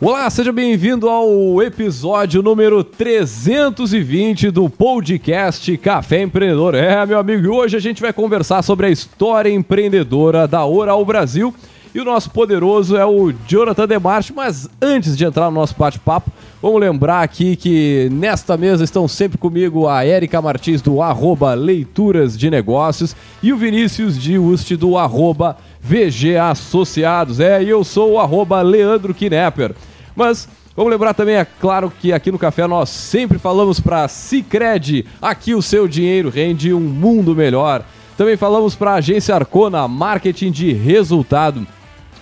Olá, seja bem-vindo ao episódio número 320 do podcast Café Empreendedor. É, meu amigo, e hoje a gente vai conversar sobre a história empreendedora da Oral Brasil. E o nosso poderoso é o Jonathan Demarche, mas antes de entrar no nosso bate-papo, vamos lembrar aqui que nesta mesa estão sempre comigo a Érica Martins do arroba Leituras de Negócios e o Vinícius de Uste do arroba VG Associados. É, e eu sou o arroba Leandro Knepper. Mas vamos lembrar também, é claro, que aqui no Café nós sempre falamos para Cicred, aqui o seu dinheiro rende um mundo melhor. Também falamos para a agência Arcona, marketing de resultado.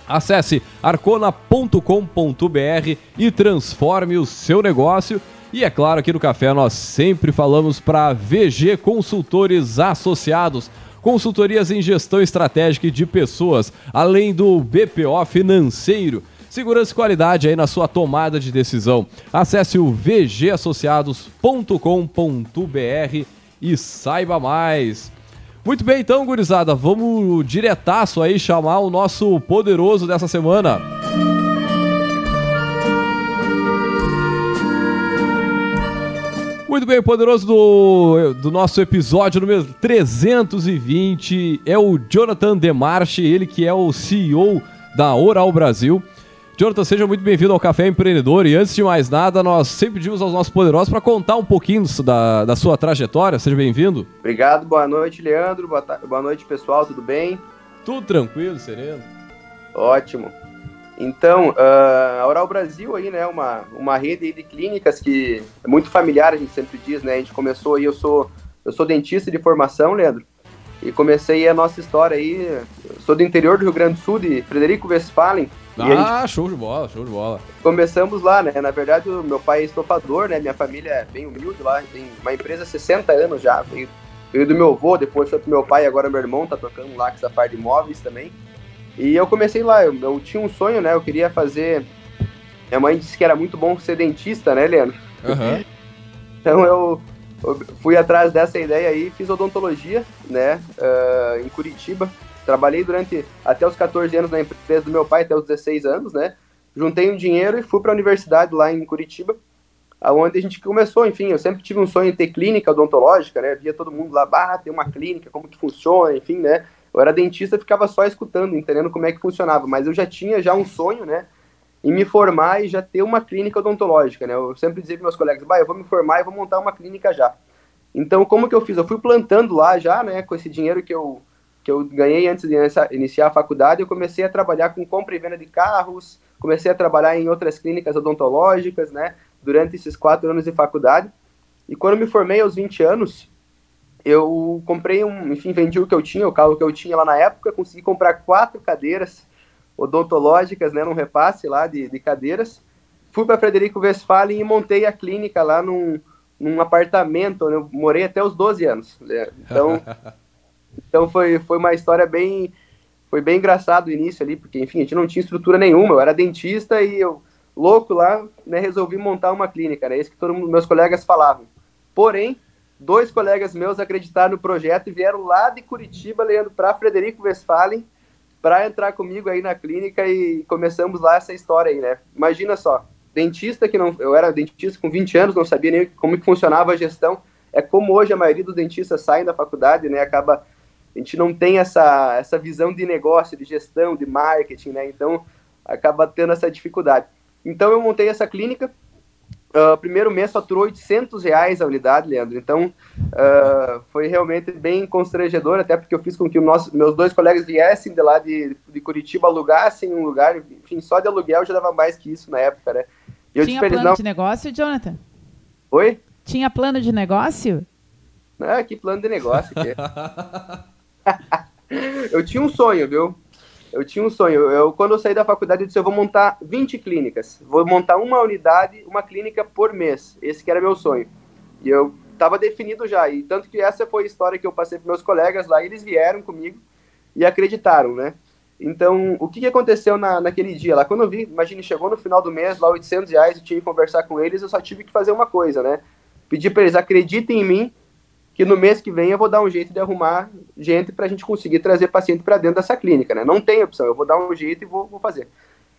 Acesse arcona.com.br e transforme o seu negócio. E é claro, aqui no Café nós sempre falamos para VG Consultores Associados, consultorias em gestão estratégica de pessoas, além do BPO financeiro. Segurança e qualidade aí na sua tomada de decisão. Acesse o vgassociados.com.br e saiba mais. Muito bem, então, gurizada, vamos diretaço aí chamar o nosso poderoso dessa semana. Muito bem, poderoso do, do nosso episódio número 320 é o Jonathan Demarche, ele que é o CEO da Oral Brasil. Jonathan, seja muito bem-vindo ao Café Empreendedor. E antes de mais nada, nós sempre pedimos aos nossos poderosos para contar um pouquinho da, da sua trajetória. Seja bem-vindo. Obrigado, boa noite, Leandro. Boa, boa noite, pessoal, tudo bem? Tudo tranquilo, sereno. Ótimo. Então, uh, a Oral Brasil aí, né, uma, uma rede de clínicas que é muito familiar, a gente sempre diz, né? A gente começou aí, eu sou, eu sou dentista de formação, Leandro, e comecei a nossa história aí, sou do interior do Rio Grande do Sul, de Frederico Westphalen, ah, show de bola, show de bola. Começamos lá, né? Na verdade, o meu pai é estofador, né? Minha família é bem humilde lá, tem uma empresa há 60 anos já. Veio, veio do meu avô, depois foi pro meu pai, agora meu irmão tá tocando lá com essa parte de móveis também. E eu comecei lá, eu, eu, tinha um sonho, né? Eu queria fazer. Minha mãe disse que era muito bom ser dentista, né, Leandro? Uhum. então eu, eu, fui atrás dessa ideia aí, fiz odontologia, né? Uh, em Curitiba. Trabalhei durante até os 14 anos na empresa do meu pai, até os 16 anos, né? Juntei um dinheiro e fui para a universidade lá em Curitiba, aonde a gente começou, enfim, eu sempre tive um sonho em ter clínica odontológica, né? Via todo mundo lá, bah, tem uma clínica, como que funciona, enfim, né? Eu era dentista, ficava só escutando, entendendo como é que funcionava, mas eu já tinha já um sonho, né? Em me formar e já ter uma clínica odontológica, né? Eu sempre dizia para meus colegas, bah, eu vou me formar e vou montar uma clínica já. Então, como que eu fiz? Eu fui plantando lá já, né? Com esse dinheiro que eu que eu ganhei antes de iniciar a faculdade, eu comecei a trabalhar com compra e venda de carros, comecei a trabalhar em outras clínicas odontológicas, né, durante esses quatro anos de faculdade. E quando me formei aos 20 anos, eu comprei um, enfim, vendi o que eu tinha, o carro que eu tinha lá na época, consegui comprar quatro cadeiras odontológicas, né, num repasse lá de, de cadeiras. Fui para Frederico Westphalen e montei a clínica lá num, num apartamento, onde eu morei até os 12 anos. Né? Então, Então foi, foi uma história bem. Foi bem engraçado o início ali, porque, enfim, a gente não tinha estrutura nenhuma. Eu era dentista e eu, louco lá, né, resolvi montar uma clínica, né? Isso que todos meus colegas falavam. Porém, dois colegas meus acreditaram no projeto e vieram lá de Curitiba, Leandro, para Frederico Westphalen, para entrar comigo aí na clínica e começamos lá essa história aí, né? Imagina só, dentista que não. Eu era dentista com 20 anos, não sabia nem como que funcionava a gestão. É como hoje a maioria dos dentistas saem da faculdade, né? Acaba a gente não tem essa, essa visão de negócio, de gestão, de marketing, né? Então, acaba tendo essa dificuldade. Então, eu montei essa clínica. Uh, primeiro mês faturou 800 reais a unidade, Leandro. Então, uh, foi realmente bem constrangedor, até porque eu fiz com que nosso, meus dois colegas viessem de lá de, de Curitiba, alugassem um lugar. Enfim, só de aluguel já dava mais que isso na época, né? Eu Tinha plano não... de negócio, Jonathan? Oi? Tinha plano de negócio? Ah, que plano de negócio que é. eu tinha um sonho, viu? Eu tinha um sonho. Eu, quando eu saí da faculdade, eu disse: eu vou montar 20 clínicas. Vou montar uma unidade, uma clínica por mês. Esse que era meu sonho. E eu estava definido já. E tanto que essa foi a história que eu passei para meus colegas lá. eles vieram comigo e acreditaram, né? Então, o que, que aconteceu na, naquele dia lá? Quando eu vi, imagine, chegou no final do mês, lá 800 reais, eu tinha que conversar com eles, eu só tive que fazer uma coisa, né? Pedir para eles, acreditem em mim, que no mês que vem eu vou dar um jeito de arrumar gente para a gente conseguir trazer paciente para dentro dessa clínica, né? Não tem opção, eu vou dar um jeito e vou, vou fazer.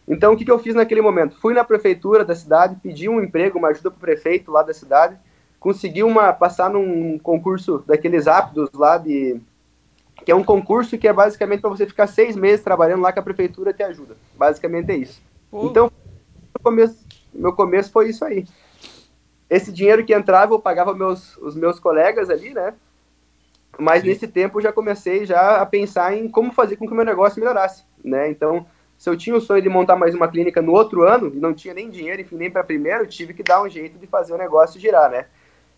Então, o que, que eu fiz naquele momento? Fui na prefeitura da cidade, pedi um emprego, uma ajuda para o prefeito lá da cidade, consegui uma, passar num concurso daqueles rápidos lá de que é um concurso que é basicamente para você ficar seis meses trabalhando lá que a prefeitura te ajuda. Basicamente é isso. Pô. Então, meu começo, meu começo foi isso aí. Esse dinheiro que entrava eu pagava meus, os meus colegas ali, né? Mas Sim. nesse tempo eu já comecei já a pensar em como fazer com que o meu negócio melhorasse, né? Então, se eu tinha o sonho de montar mais uma clínica no outro ano e não tinha nem dinheiro, enfim, nem para primeiro, eu tive que dar um jeito de fazer o negócio girar, né?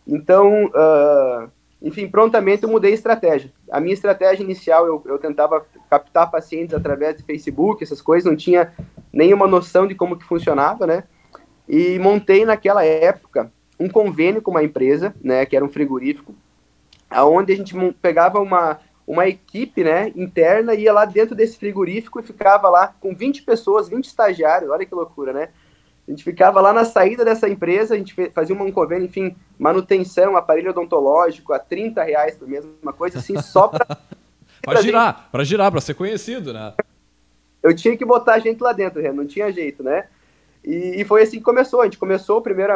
Então, uh, enfim, prontamente eu mudei a estratégia. A minha estratégia inicial, eu, eu tentava captar pacientes através de Facebook, essas coisas, não tinha nenhuma noção de como que funcionava, né? E montei naquela época um convênio com uma empresa, né, que era um frigorífico, aonde a gente pegava uma, uma equipe, né, interna, ia lá dentro desse frigorífico e ficava lá com 20 pessoas, 20 estagiários, olha que loucura, né? A gente ficava lá na saída dessa empresa, a gente fazia um convênio, enfim, manutenção, aparelho odontológico a 30 reais por mês, uma coisa assim, só para... para girar, para girar, para ser conhecido, né? Eu tinha que botar a gente lá dentro, não tinha jeito, né? E, e, foi assim que começou. A gente começou primeiro.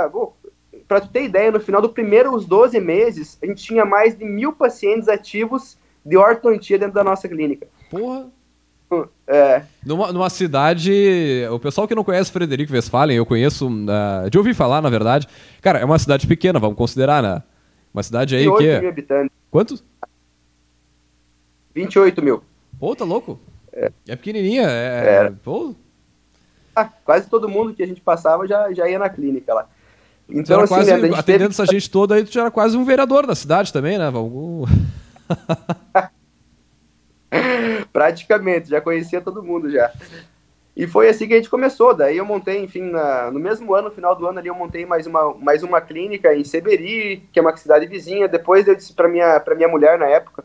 Para tu ter ideia, no final dos primeiros 12 meses, a gente tinha mais de mil pacientes ativos de ortodontia dentro da nossa clínica. Porra! É. Numa, numa cidade. O pessoal que não conhece Frederico Westphalen, eu conheço. Uh, de ouvir falar, na verdade. Cara, é uma cidade pequena, vamos considerar, né? Uma cidade aí que. mil habitantes. Quantos? 28 mil. Pô, tá louco? É, é pequenininha. É, é. Pô. Ah, quase todo mundo que a gente passava já, já ia na clínica lá. Então, assim, quase, né, atendendo teve... essa gente toda aí, tu já era quase um vereador da cidade também, né? Praticamente, já conhecia todo mundo já. E foi assim que a gente começou. Daí eu montei, enfim, na, no mesmo ano, no final do ano ali, eu montei mais uma, mais uma clínica em Seberi, que é uma cidade vizinha. Depois eu disse para minha, pra minha mulher na época,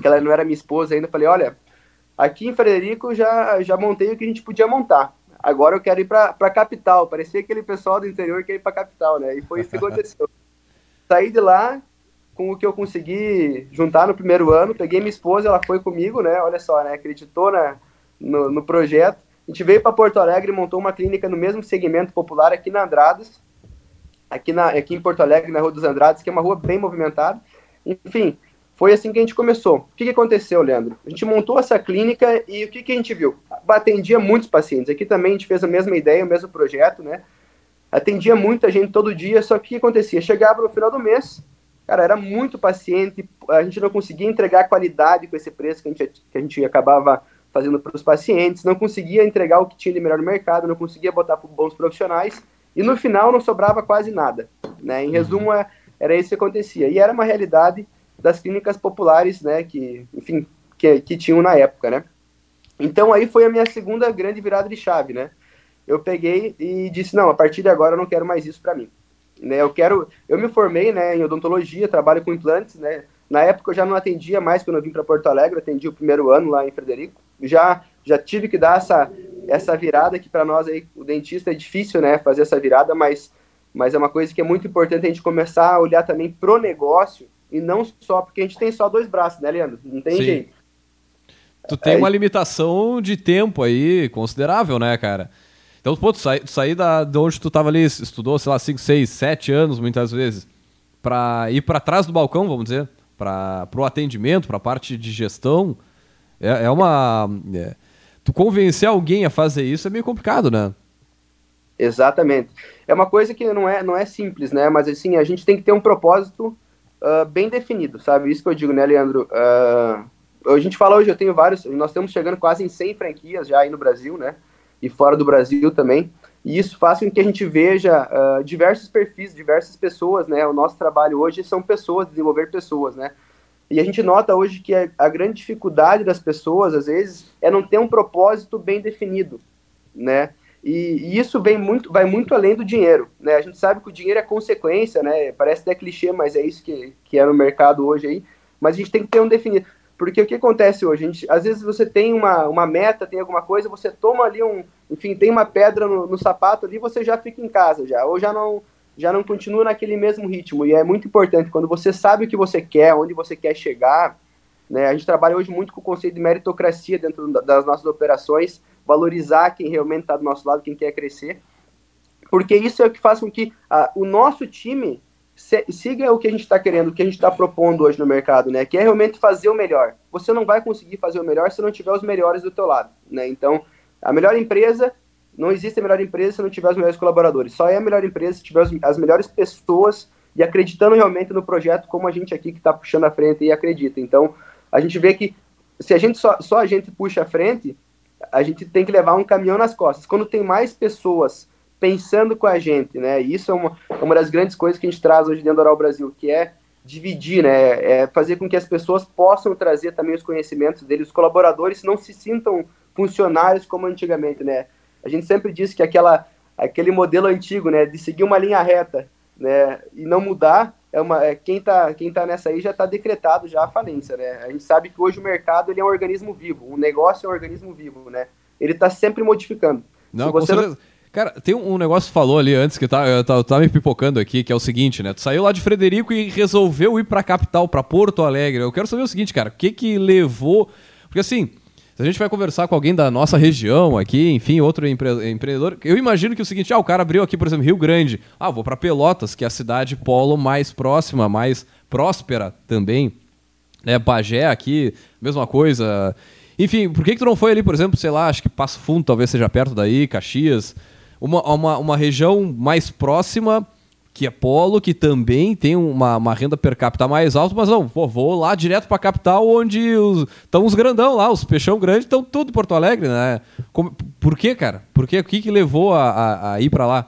que ela não era minha esposa ainda, falei, olha, aqui em Frederico já, já montei o que a gente podia montar agora eu quero ir para a capital. Parecia aquele pessoal do interior que ia ir para a capital, né? E foi isso que aconteceu. Saí de lá com o que eu consegui juntar no primeiro ano, peguei minha esposa, ela foi comigo, né? Olha só, né? Acreditou na, no, no projeto. A gente veio para Porto Alegre montou uma clínica no mesmo segmento popular aqui na Andradas, aqui, na, aqui em Porto Alegre, na Rua dos Andradas, que é uma rua bem movimentada. Enfim, foi assim que a gente começou. O que, que aconteceu, Leandro? A gente montou essa clínica e o que, que a gente viu? Atendia muitos pacientes. Aqui também a gente fez a mesma ideia, o mesmo projeto, né? Atendia muita gente todo dia, só que o que acontecia? Chegava no final do mês, cara, era muito paciente, a gente não conseguia entregar qualidade com esse preço que a gente, que a gente acabava fazendo para os pacientes, não conseguia entregar o que tinha de melhor no mercado, não conseguia botar para bons profissionais, e no final não sobrava quase nada. Né? Em resumo, é, era isso que acontecia. E era uma realidade das clínicas populares, né, que, enfim, que, que tinham na época, né. Então aí foi a minha segunda grande virada de chave, né. Eu peguei e disse, não, a partir de agora eu não quero mais isso para mim. Né, eu quero, eu me formei, né, em odontologia, trabalho com implantes, né, na época eu já não atendia mais quando eu vim para Porto Alegre, atendi o primeiro ano lá em Frederico, já já tive que dar essa essa virada que para nós aí o dentista é difícil, né, fazer essa virada, mas mas é uma coisa que é muito importante a gente começar a olhar também pro negócio e não só, porque a gente tem só dois braços, né, Leandro? Não tem Sim. jeito. Tu tem é, uma limitação de tempo aí considerável, né, cara? Então, pô, tu sair saí da, de onde tu tava ali, estudou, sei lá, 5, 6, 7 anos, muitas vezes, para ir para trás do balcão, vamos dizer, para o atendimento, para a parte de gestão, é, é uma... É, tu convencer alguém a fazer isso é meio complicado, né? Exatamente. É uma coisa que não é, não é simples, né? Mas, assim, a gente tem que ter um propósito uh, bem definido, sabe? Isso que eu digo, né, Leandro? Uh, a gente fala hoje, eu tenho vários, nós estamos chegando quase em 100 franquias já aí no Brasil, né? E fora do Brasil também. E isso faz com que a gente veja uh, diversos perfis, diversas pessoas, né? O nosso trabalho hoje são pessoas, desenvolver pessoas, né? E a gente nota hoje que a, a grande dificuldade das pessoas, às vezes, é não ter um propósito bem definido, né? E, e, isso vem muito, vai muito além do dinheiro, né? A gente sabe que o dinheiro é consequência, né? Parece até clichê, mas é isso que, que é no mercado hoje aí. Mas a gente tem que ter um definido. Porque o que acontece hoje? A gente, às vezes você tem uma, uma meta, tem alguma coisa, você toma ali um. Enfim, tem uma pedra no, no sapato ali, você já fica em casa já. Ou já não, já não continua naquele mesmo ritmo. E é muito importante, quando você sabe o que você quer, onde você quer chegar, né? A gente trabalha hoje muito com o conceito de meritocracia dentro das nossas operações valorizar quem realmente está do nosso lado, quem quer crescer, porque isso é o que faz com que ah, o nosso time se, siga o que a gente está querendo, o que a gente está propondo hoje no mercado, né? Que é realmente fazer o melhor. Você não vai conseguir fazer o melhor se não tiver os melhores do teu lado, né? Então, a melhor empresa não existe a melhor empresa se não tiver os melhores colaboradores. Só é a melhor empresa se tiver as melhores pessoas e acreditando realmente no projeto, como a gente aqui que está puxando a frente e acredita. Então, a gente vê que se a gente só, só a gente puxa a frente, a gente tem que levar um caminhão nas costas. Quando tem mais pessoas pensando com a gente, né? Isso é uma, é uma das grandes coisas que a gente traz hoje dentro do Oral Brasil, que é dividir, né? É fazer com que as pessoas possam trazer também os conhecimentos deles, os colaboradores não se sintam funcionários como antigamente, né? A gente sempre disse que aquela, aquele modelo antigo, né, de seguir uma linha reta, né, e não mudar, é uma, é, quem está quem tá nessa aí já está decretado já a falência, né? A gente sabe que hoje o mercado ele é um organismo vivo, o negócio é um organismo vivo, né? Ele está sempre modificando. Não, com certeza. Não... Cara, tem um negócio que falou ali antes que tá, eu tá, tá me pipocando aqui, que é o seguinte, né? Tu saiu lá de Frederico e resolveu ir pra capital, pra Porto Alegre. Eu quero saber o seguinte, cara, o que que levou... Porque assim, se a gente vai conversar com alguém da nossa região aqui, enfim, outro empre empreendedor, eu imagino que é o seguinte, ah, o cara abriu aqui, por exemplo, Rio Grande. Ah, vou para Pelotas, que é a cidade polo mais próxima, mais próspera também. É, Bagé aqui, mesma coisa. Enfim, por que, que tu não foi ali, por exemplo, sei lá, acho que Passo Fundo talvez seja perto daí, Caxias, uma, uma, uma região mais próxima que é polo, que também tem uma, uma renda per capita mais alta, mas não, vou lá direto para a capital, onde estão os, os grandão lá, os peixão grandes estão tudo em Porto Alegre, né? Como, por que, cara? Por quê? O que, que levou a, a, a ir para lá?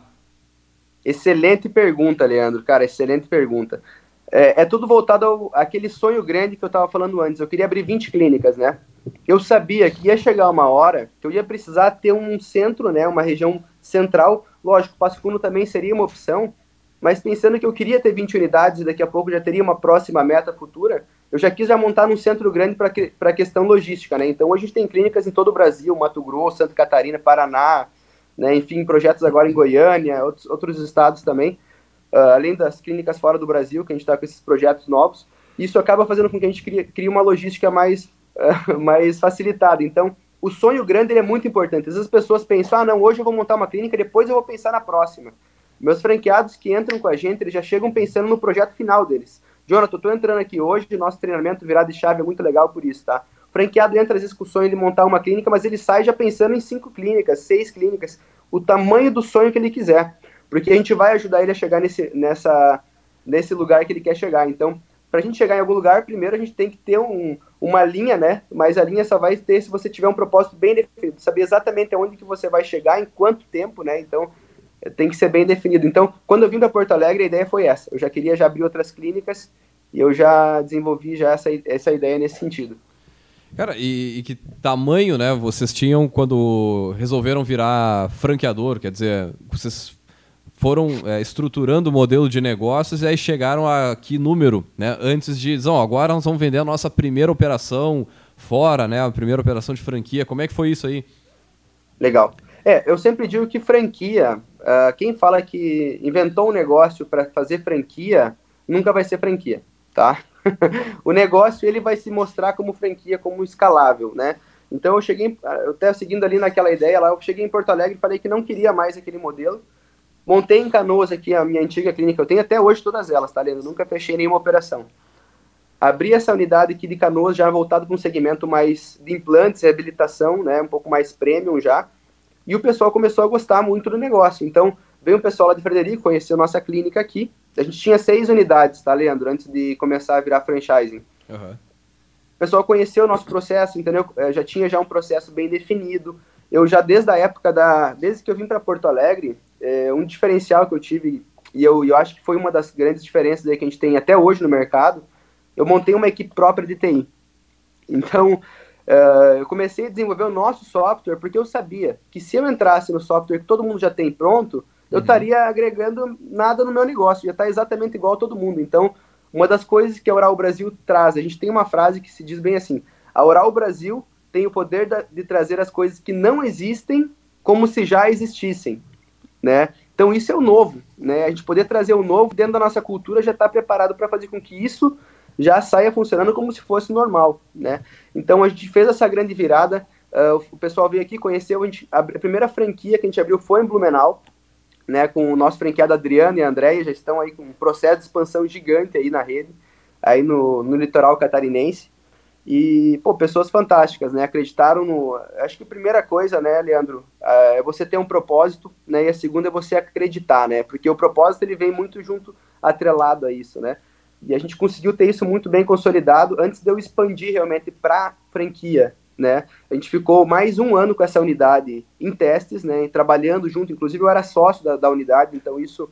Excelente pergunta, Leandro, cara, excelente pergunta. É, é tudo voltado ao, àquele sonho grande que eu estava falando antes. Eu queria abrir 20 clínicas, né? Eu sabia que ia chegar uma hora que eu ia precisar ter um centro, né? Uma região central. Lógico, Passo Fundo também seria uma opção, mas pensando que eu queria ter 20 unidades e daqui a pouco já teria uma próxima meta futura, eu já quis já montar num centro grande para a questão logística, né? Então hoje a gente tem clínicas em todo o Brasil, Mato Grosso, Santa Catarina, Paraná, né? enfim, projetos agora em Goiânia, outros, outros estados também, uh, além das clínicas fora do Brasil, que a gente está com esses projetos novos. Isso acaba fazendo com que a gente crie, crie uma logística mais, uh, mais facilitada. Então, o sonho grande é muito importante. Às vezes as pessoas pensam, ah, não, hoje eu vou montar uma clínica, depois eu vou pensar na próxima. Meus franqueados que entram com a gente, eles já chegam pensando no projeto final deles. Jonathan, eu tô entrando aqui hoje, nosso treinamento virado de chave é muito legal por isso, tá? O franqueado entra o sonho de montar uma clínica, mas ele sai já pensando em cinco clínicas, seis clínicas, o tamanho do sonho que ele quiser. Porque a gente vai ajudar ele a chegar nesse, nessa, nesse lugar que ele quer chegar. Então, para a gente chegar em algum lugar, primeiro a gente tem que ter um, uma linha, né? Mas a linha só vai ter se você tiver um propósito bem definido, saber exatamente aonde que você vai chegar, em quanto tempo, né? Então, tem que ser bem definido. Então, quando eu vim para Porto Alegre, a ideia foi essa. Eu já queria já abrir outras clínicas e eu já desenvolvi já essa, essa ideia nesse sentido. Cara, e, e, que tamanho, né, vocês tinham quando resolveram virar franqueador? Quer dizer, vocês foram é, estruturando o modelo de negócios e aí chegaram a que número, né? Antes de dizer, oh, agora nós vamos vender a nossa primeira operação fora, né? A primeira operação de franquia. Como é que foi isso aí? Legal. É, eu sempre digo que franquia, uh, quem fala que inventou um negócio para fazer franquia, nunca vai ser franquia, tá? o negócio ele vai se mostrar como franquia, como escalável, né? Então eu cheguei, eu até seguindo ali naquela ideia lá, eu cheguei em Porto Alegre e falei que não queria mais aquele modelo. Montei em Canoas aqui a minha antiga clínica, eu tenho até hoje todas elas, tá, Leandro? Nunca fechei nenhuma operação. Abri essa unidade aqui de Canoas já voltado para um segmento mais de implantes, reabilitação, né? Um pouco mais premium já e o pessoal começou a gostar muito do negócio. Então, veio um pessoal lá de Frederico, conheceu nossa clínica aqui. A gente tinha seis unidades, tá, Leandro? Antes de começar a virar franchising. Uhum. O pessoal conheceu o nosso processo, entendeu? É, já tinha já um processo bem definido. Eu já desde a época da... Desde que eu vim para Porto Alegre, é, um diferencial que eu tive, e eu, eu acho que foi uma das grandes diferenças que a gente tem até hoje no mercado, eu montei uma equipe própria de TI. Então, Uh, eu comecei a desenvolver o nosso software porque eu sabia que se eu entrasse no software que todo mundo já tem pronto, eu uhum. estaria agregando nada no meu negócio, já está exatamente igual a todo mundo. Então, uma das coisas que a Oral Brasil traz, a gente tem uma frase que se diz bem assim: a Oral Brasil tem o poder da, de trazer as coisas que não existem como se já existissem, né? Então isso é o novo, né? A gente poder trazer o novo dentro da nossa cultura já está preparado para fazer com que isso já saia funcionando como se fosse normal, né? Então a gente fez essa grande virada, uh, o pessoal veio aqui, conheceu, a, gente, a, primeira franquia que a gente abriu foi em Blumenau, né, com o nosso franqueado Adriano e André, já estão aí com um processo de expansão gigante aí na rede, aí no, no litoral catarinense. E, pô, pessoas fantásticas, né? Acreditaram no. Acho que a primeira coisa, né, Leandro, é você ter um propósito, né? E a segunda é você acreditar, né? Porque o propósito ele vem muito junto, atrelado a isso, né? E a gente conseguiu ter isso muito bem consolidado antes de eu expandir realmente para franquia, né? A gente ficou mais um ano com essa unidade em testes, né? Trabalhando junto, inclusive eu era sócio da, da unidade, então isso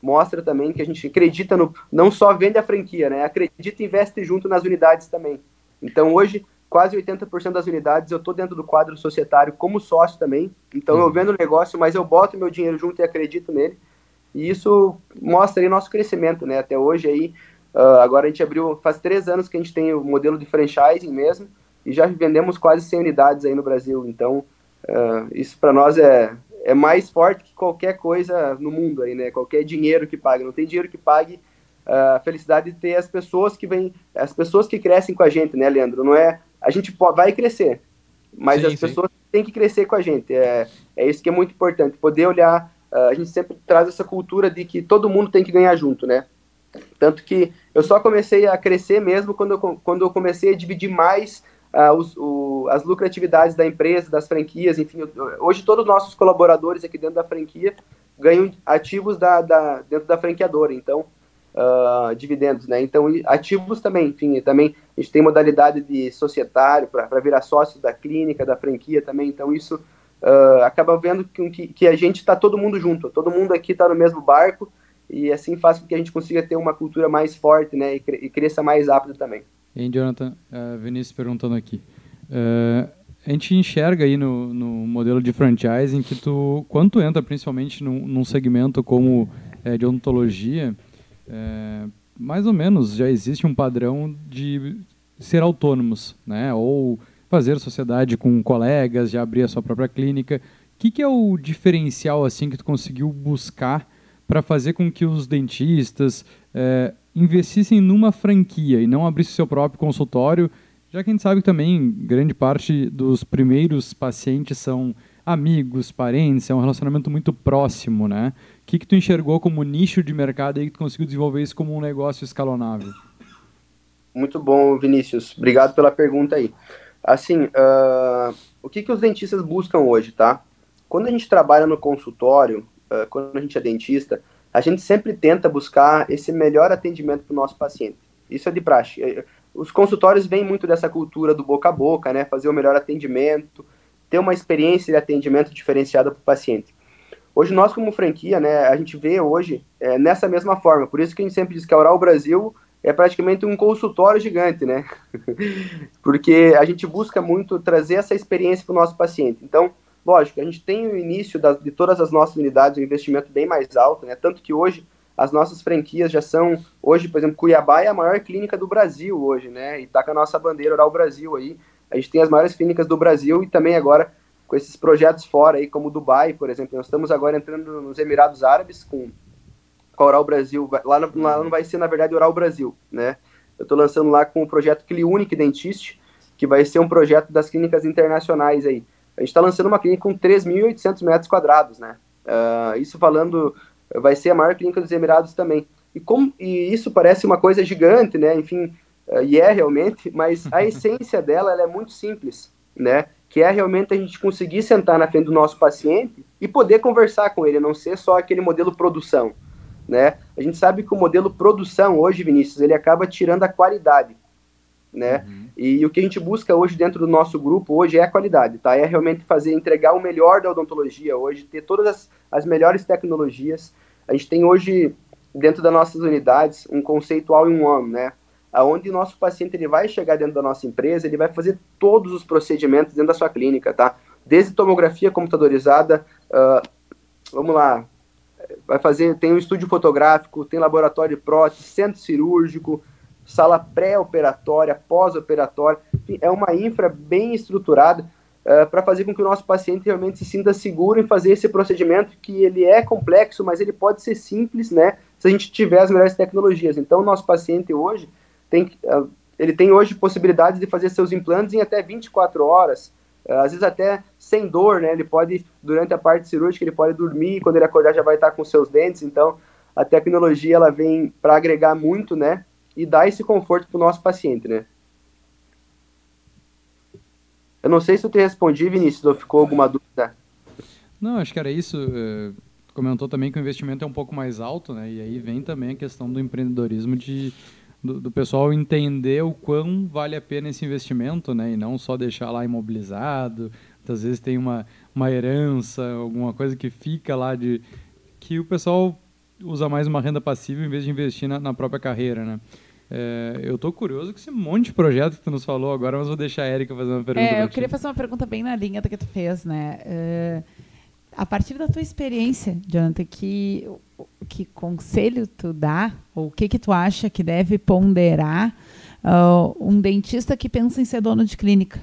mostra também que a gente acredita no. Não só vende a franquia, né? Acredita e investe junto nas unidades também. Então hoje, quase 80% das unidades eu estou dentro do quadro societário como sócio também. Então eu uhum. vendo o negócio, mas eu boto meu dinheiro junto e acredito nele. E isso mostra aí nosso crescimento, né? Até hoje aí, uh, agora a gente abriu, faz três anos que a gente tem o modelo de franchising mesmo e já vendemos quase 100 unidades aí no Brasil. Então uh, isso para nós é, é mais forte que qualquer coisa no mundo aí, né? Qualquer dinheiro que pague. Não tem dinheiro que pague a felicidade de ter as pessoas que vêm, as pessoas que crescem com a gente, né, Leandro? Não é, a gente vai crescer, mas sim, as sim. pessoas têm que crescer com a gente. É, é isso que é muito importante, poder olhar. Uh, a gente sempre traz essa cultura de que todo mundo tem que ganhar junto, né? Tanto que eu só comecei a crescer mesmo quando eu, quando eu comecei a dividir mais uh, os, o, as lucratividades da empresa, das franquias, enfim. Eu, hoje todos os nossos colaboradores aqui dentro da franquia ganham ativos da, da dentro da franqueadora. Então, uh, dividendos, né? Então, ativos também, enfim, também a gente tem modalidade de societário para virar sócio da clínica, da franquia também, então isso uh, acaba vendo que, que a gente está todo mundo junto, todo mundo aqui está no mesmo barco e assim faz com que a gente consiga ter uma cultura mais forte, né? E, e cresça mais rápido também. Hein, Jonathan? Uh, Vinícius perguntando aqui. Uh, a gente enxerga aí no, no modelo de franchising que tu, quando tu entra principalmente num, num segmento como é, de odontologia, é, mais ou menos já existe um padrão de ser autônomos, né? Ou fazer sociedade com colegas, já abrir a sua própria clínica. O que, que é o diferencial assim que tu conseguiu buscar para fazer com que os dentistas é, investissem numa franquia e não abrissem seu próprio consultório, já que a gente sabe que também grande parte dos primeiros pacientes são amigos, parentes, é um relacionamento muito próximo, né? O que, que tu enxergou como nicho de mercado e que tu conseguiu desenvolver isso como um negócio escalonável? Muito bom, Vinícius. Obrigado pela pergunta aí. Assim, uh, o que, que os dentistas buscam hoje, tá? Quando a gente trabalha no consultório, uh, quando a gente é dentista, a gente sempre tenta buscar esse melhor atendimento para o nosso paciente. Isso é de praxe. Eh, os consultórios vêm muito dessa cultura do boca a boca, né? Fazer o melhor atendimento, ter uma experiência de atendimento diferenciada para o paciente. Hoje nós como franquia, né, a gente vê hoje é, nessa mesma forma. Por isso que a gente sempre diz que a Oral Brasil é praticamente um consultório gigante, né? Porque a gente busca muito trazer essa experiência para o nosso paciente. Então, lógico, a gente tem o início das, de todas as nossas unidades um investimento bem mais alto, né? Tanto que hoje as nossas franquias já são, hoje, por exemplo, Cuiabá é a maior clínica do Brasil hoje, né? E tá com a nossa bandeira Oral Brasil aí. A gente tem as maiores clínicas do Brasil e também agora com esses projetos fora aí, como Dubai, por exemplo. Nós estamos agora entrando nos Emirados Árabes com, com a Oral Brasil. Lá, lá não vai ser, na verdade, Oral Brasil, né? Eu estou lançando lá com o projeto Cliunic Dentist, que vai ser um projeto das clínicas internacionais aí. A gente está lançando uma clínica com 3.800 metros quadrados, né? Uh, isso falando, vai ser a maior clínica dos Emirados também. E, como, e isso parece uma coisa gigante, né? Enfim, uh, e é realmente, mas a essência dela é muito simples, né? Que é realmente a gente conseguir sentar na frente do nosso paciente e poder conversar com ele, não ser só aquele modelo produção, né? A gente sabe que o modelo produção hoje, Vinícius, ele acaba tirando a qualidade, né? Uhum. E o que a gente busca hoje dentro do nosso grupo hoje é a qualidade, tá? É realmente fazer, entregar o melhor da odontologia hoje, ter todas as, as melhores tecnologias. A gente tem hoje, dentro das nossas unidades, um conceito all in one, né? aonde o nosso paciente ele vai chegar dentro da nossa empresa, ele vai fazer todos os procedimentos dentro da sua clínica, tá? Desde tomografia computadorizada, uh, vamos lá, vai fazer, tem um estúdio fotográfico, tem laboratório de prótese, centro cirúrgico, sala pré-operatória, pós-operatória, é uma infra bem estruturada uh, para fazer com que o nosso paciente realmente se sinta seguro em fazer esse procedimento que ele é complexo, mas ele pode ser simples, né, se a gente tiver as melhores tecnologias. Então, o nosso paciente hoje, tem, ah, ele tem hoje possibilidade de fazer seus implantes em até 24 horas, às vezes até sem dor, né? Ele pode, durante a parte cirúrgica, ele pode dormir, quando ele acordar já vai estar com seus dentes, então a tecnologia ela vem para agregar muito, né? E dar esse conforto para o nosso paciente, né? Eu não sei se eu te respondi, Vinícius, ou ficou alguma dúvida. Não, acho que era isso. É, comentou também que o investimento é um pouco mais alto, né? E aí vem também a questão do empreendedorismo de do, do, pessoal entender o quão vale a pena esse investimento, né? E não só deixar lá imobilizado. Muitas vezes tem uma, uma herança, alguma coisa que fica lá de que o pessoal usa mais uma renda passiva em vez de investir na, na própria carreira, né? É, eu estou curioso com esse monte de projeto que tu nos falou agora, mas vou deixar a Erika fazer uma pergunta. É, eu queria fazer uma pergunta bem na linha da que tu fez, né? Uh, a partir da tua experiência, Jonathan, que, que conselho tu dá, ou o que, que tu acha que deve ponderar uh, um dentista que pensa em ser dono de clínica?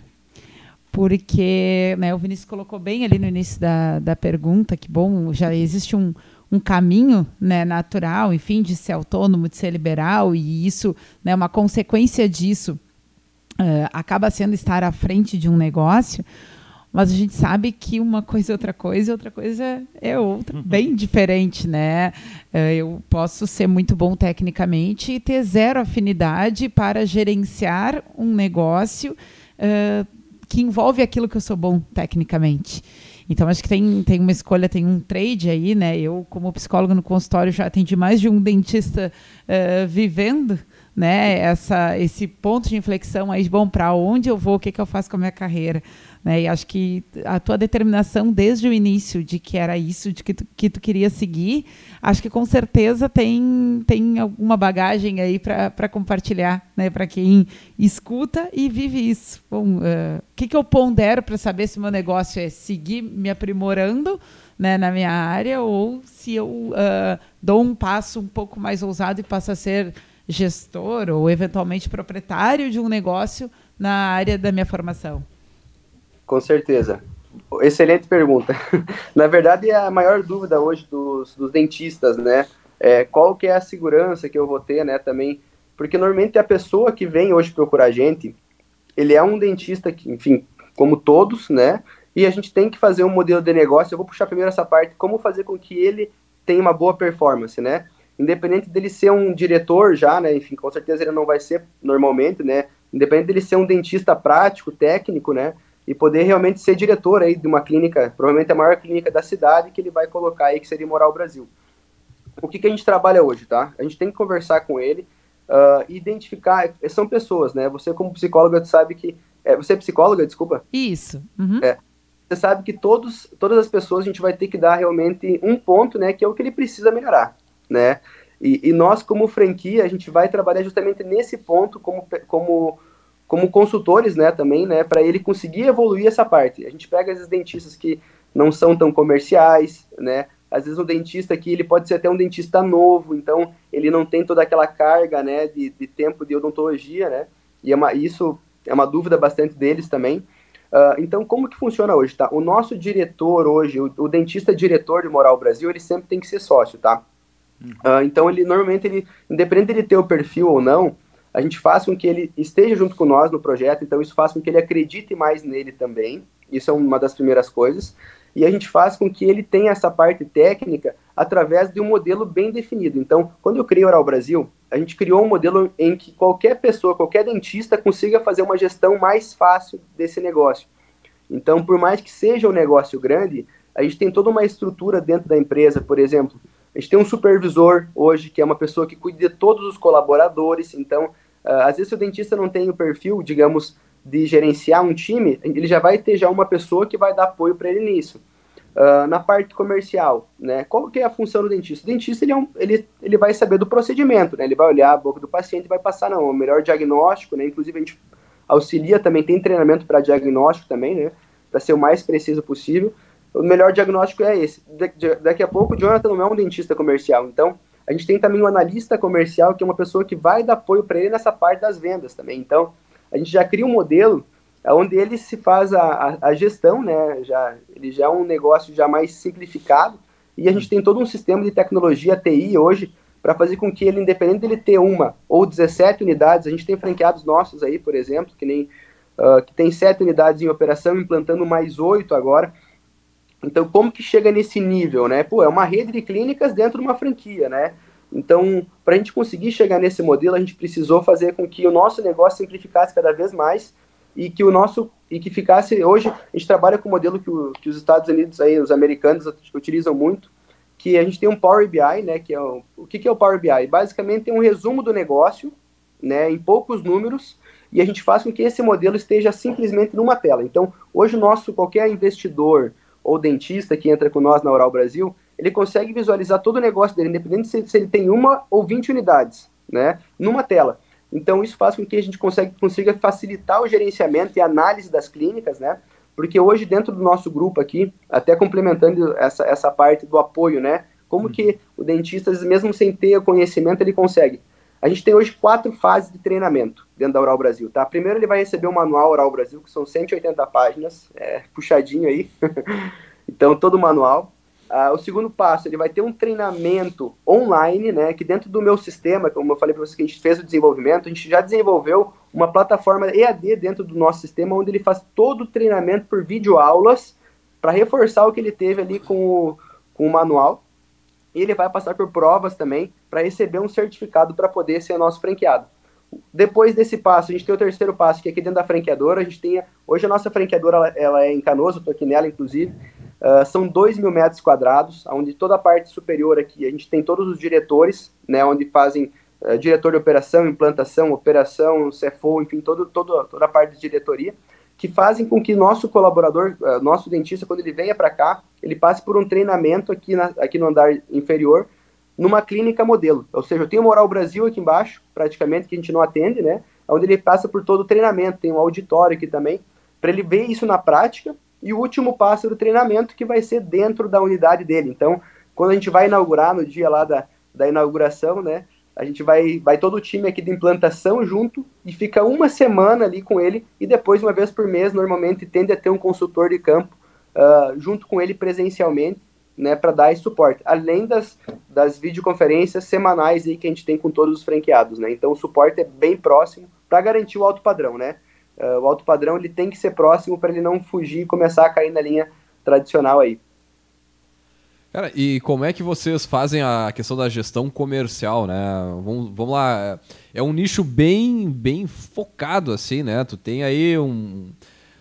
Porque né, o Vinícius colocou bem ali no início da, da pergunta que, bom, já existe um, um caminho né, natural, enfim, de ser autônomo, de ser liberal, e isso, né, uma consequência disso uh, acaba sendo estar à frente de um negócio, mas a gente sabe que uma coisa é outra coisa e outra coisa é outra, uhum. bem diferente, né? Uh, eu posso ser muito bom tecnicamente e ter zero afinidade para gerenciar um negócio uh, que envolve aquilo que eu sou bom tecnicamente. Então, acho que tem, tem uma escolha, tem um trade aí, né? Eu, como psicóloga no consultório, já atendi mais de um dentista uh, vivendo né, essa, esse ponto de inflexão aí, bom, para onde eu vou, o que, que eu faço com a minha carreira. Né? E acho que a tua determinação desde o início de que era isso, de que tu, que tu queria seguir, acho que com certeza tem, tem alguma bagagem aí para compartilhar, né? para quem escuta e vive isso. Uh, o que, que eu pondero para saber se meu negócio é seguir me aprimorando né, na minha área ou se eu uh, dou um passo um pouco mais ousado e passo a ser gestor ou eventualmente proprietário de um negócio na área da minha formação? Com certeza. Excelente pergunta. Na verdade, é a maior dúvida hoje dos, dos dentistas, né? É, qual que é a segurança que eu vou ter, né, também. Porque normalmente a pessoa que vem hoje procurar a gente, ele é um dentista que, enfim, como todos, né? E a gente tem que fazer um modelo de negócio. Eu vou puxar primeiro essa parte, como fazer com que ele tenha uma boa performance, né? Independente dele ser um diretor já, né? Enfim, com certeza ele não vai ser normalmente, né? Independente dele ser um dentista prático, técnico, né? e poder realmente ser diretor aí de uma clínica, provavelmente a maior clínica da cidade que ele vai colocar aí, que seria Moral Brasil. O que, que a gente trabalha hoje, tá? A gente tem que conversar com ele, uh, identificar, são pessoas, né? Você como psicóloga sabe que, é, você é psicóloga, desculpa? Isso. Uhum. É, você sabe que todos, todas as pessoas a gente vai ter que dar realmente um ponto, né, que é o que ele precisa melhorar, né? E, e nós, como franquia, a gente vai trabalhar justamente nesse ponto como, como como consultores, né, também, né, para ele conseguir evoluir essa parte. A gente pega esses dentistas que não são tão comerciais, né, às vezes o dentista aqui, ele pode ser até um dentista novo, então ele não tem toda aquela carga, né, de, de tempo de odontologia, né, e é uma, isso é uma dúvida bastante deles também. Uh, então, como que funciona hoje, tá? O nosso diretor hoje, o, o, dentista diretor de Moral Brasil, ele sempre tem que ser sócio, tá? Uh, então, ele normalmente, ele, independente de ele ter o perfil ou não, a gente faz com que ele esteja junto com nós no projeto, então isso faz com que ele acredite mais nele também, isso é uma das primeiras coisas, e a gente faz com que ele tenha essa parte técnica através de um modelo bem definido. Então, quando eu criei Oral Brasil, a gente criou um modelo em que qualquer pessoa, qualquer dentista consiga fazer uma gestão mais fácil desse negócio. Então, por mais que seja um negócio grande, a gente tem toda uma estrutura dentro da empresa, por exemplo, a gente tem um supervisor hoje, que é uma pessoa que cuida de todos os colaboradores. Então, uh, às vezes, se o dentista não tem o perfil, digamos, de gerenciar um time, ele já vai ter já uma pessoa que vai dar apoio para ele nisso. Uh, na parte comercial, né? Qual que é a função do dentista? O dentista ele, é um, ele, ele vai saber do procedimento, né? Ele vai olhar a boca do paciente e vai passar não, o melhor diagnóstico, né? Inclusive a gente auxilia também, tem treinamento para diagnóstico também, né? Para ser o mais preciso possível o melhor diagnóstico é esse. Daqui a pouco, o Jonathan não é um dentista comercial, então a gente tem também um analista comercial, que é uma pessoa que vai dar apoio para ele nessa parte das vendas também. Então, a gente já cria um modelo onde ele se faz a, a, a, gestão, né? Já, ele já é um negócio já mais simplificado e a gente tem todo um sistema de tecnologia TI hoje para fazer com que ele, independente dele ter uma ou 17 unidades, a gente tem franqueados nossos aí, por exemplo, que nem uh, que tem sete unidades em operação, implantando mais oito agora. Então, como que chega nesse nível, né? Pô, é uma rede de clínicas dentro de uma franquia, né? Então, para a gente conseguir chegar nesse modelo, a gente precisou fazer com que o nosso negócio simplificasse cada vez mais e que o nosso e que ficasse hoje a gente trabalha com o modelo que, o, que os Estados Unidos aí os americanos utilizam muito que a gente tem um Power BI né que é o, o que, que é o Power BI basicamente é um resumo do negócio né em poucos números e a gente faz com que esse modelo esteja simplesmente numa tela então hoje o nosso qualquer investidor ou dentista que entra com nós na Oral Brasil ele consegue visualizar todo o negócio dele independente se, se ele tem uma ou 20 unidades né numa tela então, isso faz com que a gente consiga, consiga facilitar o gerenciamento e análise das clínicas, né? Porque hoje, dentro do nosso grupo aqui, até complementando essa, essa parte do apoio, né? Como uhum. que o dentista, mesmo sem ter o conhecimento, ele consegue? A gente tem hoje quatro fases de treinamento dentro da Oral Brasil, tá? Primeiro ele vai receber o manual Oral Brasil, que são 180 páginas, é, puxadinho aí. então, todo o manual. Uh, o segundo passo, ele vai ter um treinamento online, né, que dentro do meu sistema, como eu falei para vocês que a gente fez o desenvolvimento, a gente já desenvolveu uma plataforma EAD dentro do nosso sistema, onde ele faz todo o treinamento por videoaulas, para reforçar o que ele teve ali com o, com o manual, e ele vai passar por provas também, para receber um certificado para poder ser nosso franqueado. Depois desse passo, a gente tem o terceiro passo, que é aqui dentro da franqueadora, a gente tem, hoje a nossa franqueadora, ela, ela é em Canoas, eu tô aqui nela, inclusive, Uh, são 2 mil metros quadrados, onde toda a parte superior aqui a gente tem todos os diretores, né, onde fazem uh, diretor de operação, implantação, operação, CFO, enfim, todo, todo, toda a parte de diretoria, que fazem com que nosso colaborador, uh, nosso dentista, quando ele venha para cá, ele passe por um treinamento aqui, na, aqui no andar inferior, numa clínica modelo. Ou seja, eu tenho Moral Brasil aqui embaixo, praticamente, que a gente não atende, né, onde ele passa por todo o treinamento, tem um auditório aqui também, para ele ver isso na prática. E o último passo do treinamento que vai ser dentro da unidade dele. Então, quando a gente vai inaugurar no dia lá da, da inauguração, né, a gente vai, vai todo o time aqui de implantação junto e fica uma semana ali com ele. E depois, uma vez por mês, normalmente tende a ter um consultor de campo uh, junto com ele presencialmente, né, para dar esse suporte, além das, das videoconferências semanais aí que a gente tem com todos os franqueados, né, então o suporte é bem próximo para garantir o alto padrão, né, Uh, o alto padrão ele tem que ser próximo para ele não fugir e começar a cair na linha tradicional aí. Cara, e como é que vocês fazem a questão da gestão comercial, né? Vamos, vamos lá, é um nicho bem, bem focado assim, né? Tu tem aí um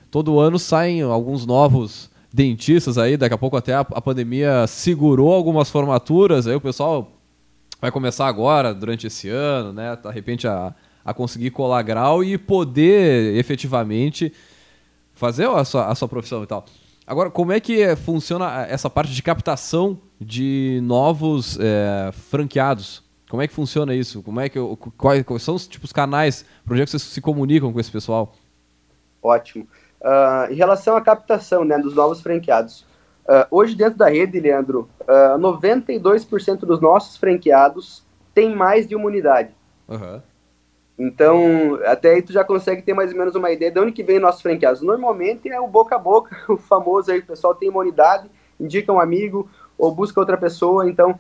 todo ano saem alguns novos dentistas aí, daqui a pouco até a, a pandemia segurou algumas formaturas, aí o pessoal vai começar agora durante esse ano, né? De repente a a conseguir colar grau e poder efetivamente fazer a sua, a sua profissão e tal. Agora, como é que funciona essa parte de captação de novos é, franqueados? Como é que funciona isso? Como é que quais, quais são os tipos canais? Onde é que vocês se comunicam com esse pessoal? Ótimo. Uh, em relação à captação né, dos novos franqueados, uh, hoje dentro da rede, Leandro, uh, ah, 92% dos nossos franqueados tem mais de uma unidade. Uhum. Então, até aí tu já consegue ter mais ou menos uma ideia de onde que vem nossos franqueados. Normalmente é o boca a boca, o famoso aí, o pessoal tem uma unidade, indica um amigo ou busca outra pessoa. Então,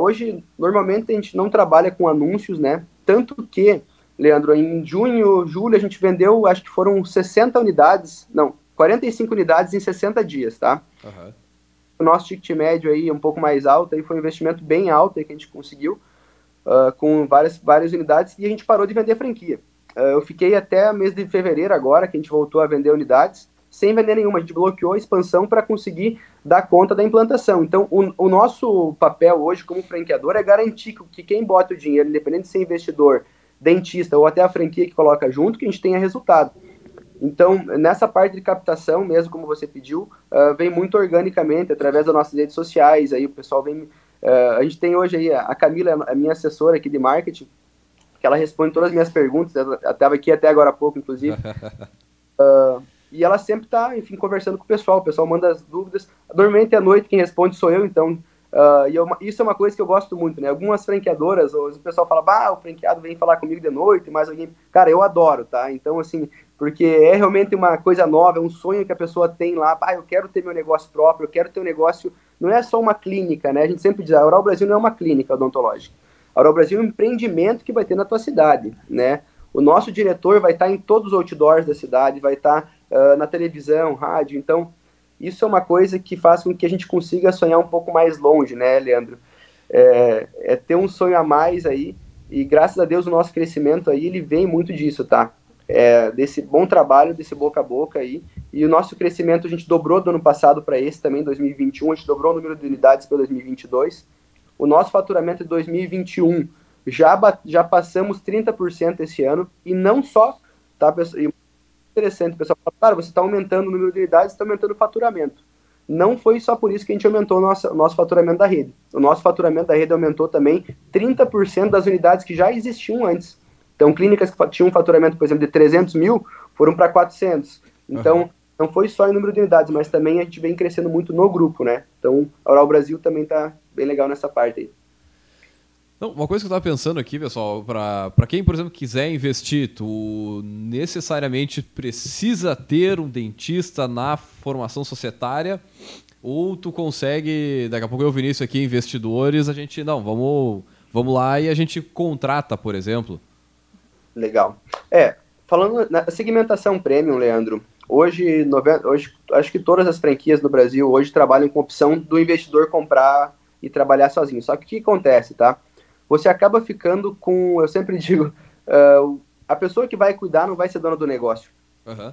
hoje, normalmente a gente não trabalha com anúncios, né? Tanto que, Leandro, em junho, julho, a gente vendeu, acho que foram 60 unidades, não, 45 unidades em 60 dias, tá? Uhum. O nosso ticket médio aí é um pouco mais alto, aí foi um investimento bem alto aí que a gente conseguiu uh, com várias, várias unidades e a gente parou de vender franquia. Uh, eu fiquei até mês de fevereiro agora, que a gente voltou a vender unidades, sem vender nenhuma. A gente bloqueou a expansão para conseguir dar conta da implantação. Então, o, o, nosso papel hoje como franqueador é garantir que quem bota o dinheiro, independente de ser investidor, dentista ou até a franquia que coloca junto, que a gente tenha resultado. Então, nessa parte de captação, mesmo como você pediu, uh, vem muito organicamente, através das nossas redes sociais, aí o pessoal vem Uh, a gente tem hoje aí a Camila, a minha assessora aqui de marketing, que ela responde todas as minhas perguntas, ela estava aqui até agora há pouco, inclusive. uh, e ela sempre está, enfim, conversando com o pessoal, o pessoal manda as dúvidas. Normalmente à noite quem responde sou eu, então. Uh, e eu, isso é uma coisa que eu gosto muito, né? Algumas franqueadoras, o pessoal fala, bah, o franqueado vem falar comigo de noite, mais alguém. Cara, eu adoro, tá? Então, assim, porque é realmente uma coisa nova, é um sonho que a pessoa tem lá, ah, eu quero ter meu negócio próprio, eu quero ter um negócio, não é só uma clínica, né? A gente sempre diz, a Oral Brasil não é uma clínica odontológica. A Oral Brasil é um empreendimento que vai ter na tua cidade, né? o nosso diretor vai estar em todos os outdoors da cidade, vai estar uh, na televisão, rádio. Então, isso é uma coisa que faz com que a gente consiga sonhar um pouco mais longe, né, Leandro? É, é ter um sonho a mais aí. E graças a Deus o nosso crescimento aí, ele vem muito disso, tá? É, desse bom trabalho, desse boca a boca aí. E o nosso crescimento a gente dobrou do ano passado para esse também, 2021, a gente dobrou o número de unidades para 2022. O nosso faturamento de 2021 já, já passamos 30% esse ano, e não só, tá, pessoal? Interessante, o pessoal fala, cara, você está aumentando o número de unidades, está aumentando o faturamento. Não foi só por isso que a gente aumentou o nosso, nosso faturamento da rede. O nosso faturamento da rede aumentou também 30% das unidades que já existiam antes. Então, clínicas que tinham um faturamento, por exemplo, de 300 mil, foram para 400. Então, uhum. não foi só em número de unidades, mas também a gente vem crescendo muito no grupo, né? Então, a Oral Brasil também está bem legal nessa parte aí. Não, uma coisa que eu estava pensando aqui, pessoal, para quem, por exemplo, quiser investir, tu necessariamente precisa ter um dentista na formação societária ou tu consegue, daqui a pouco eu vi isso aqui, investidores, a gente, não, vamos, vamos lá e a gente contrata, por exemplo. Legal. É, falando na segmentação premium, Leandro, hoje, hoje acho que todas as franquias no Brasil hoje trabalham com opção do investidor comprar e trabalhar sozinho. Só que o que acontece, tá? Você acaba ficando com, eu sempre digo, uh, a pessoa que vai cuidar não vai ser dona do negócio. Uhum.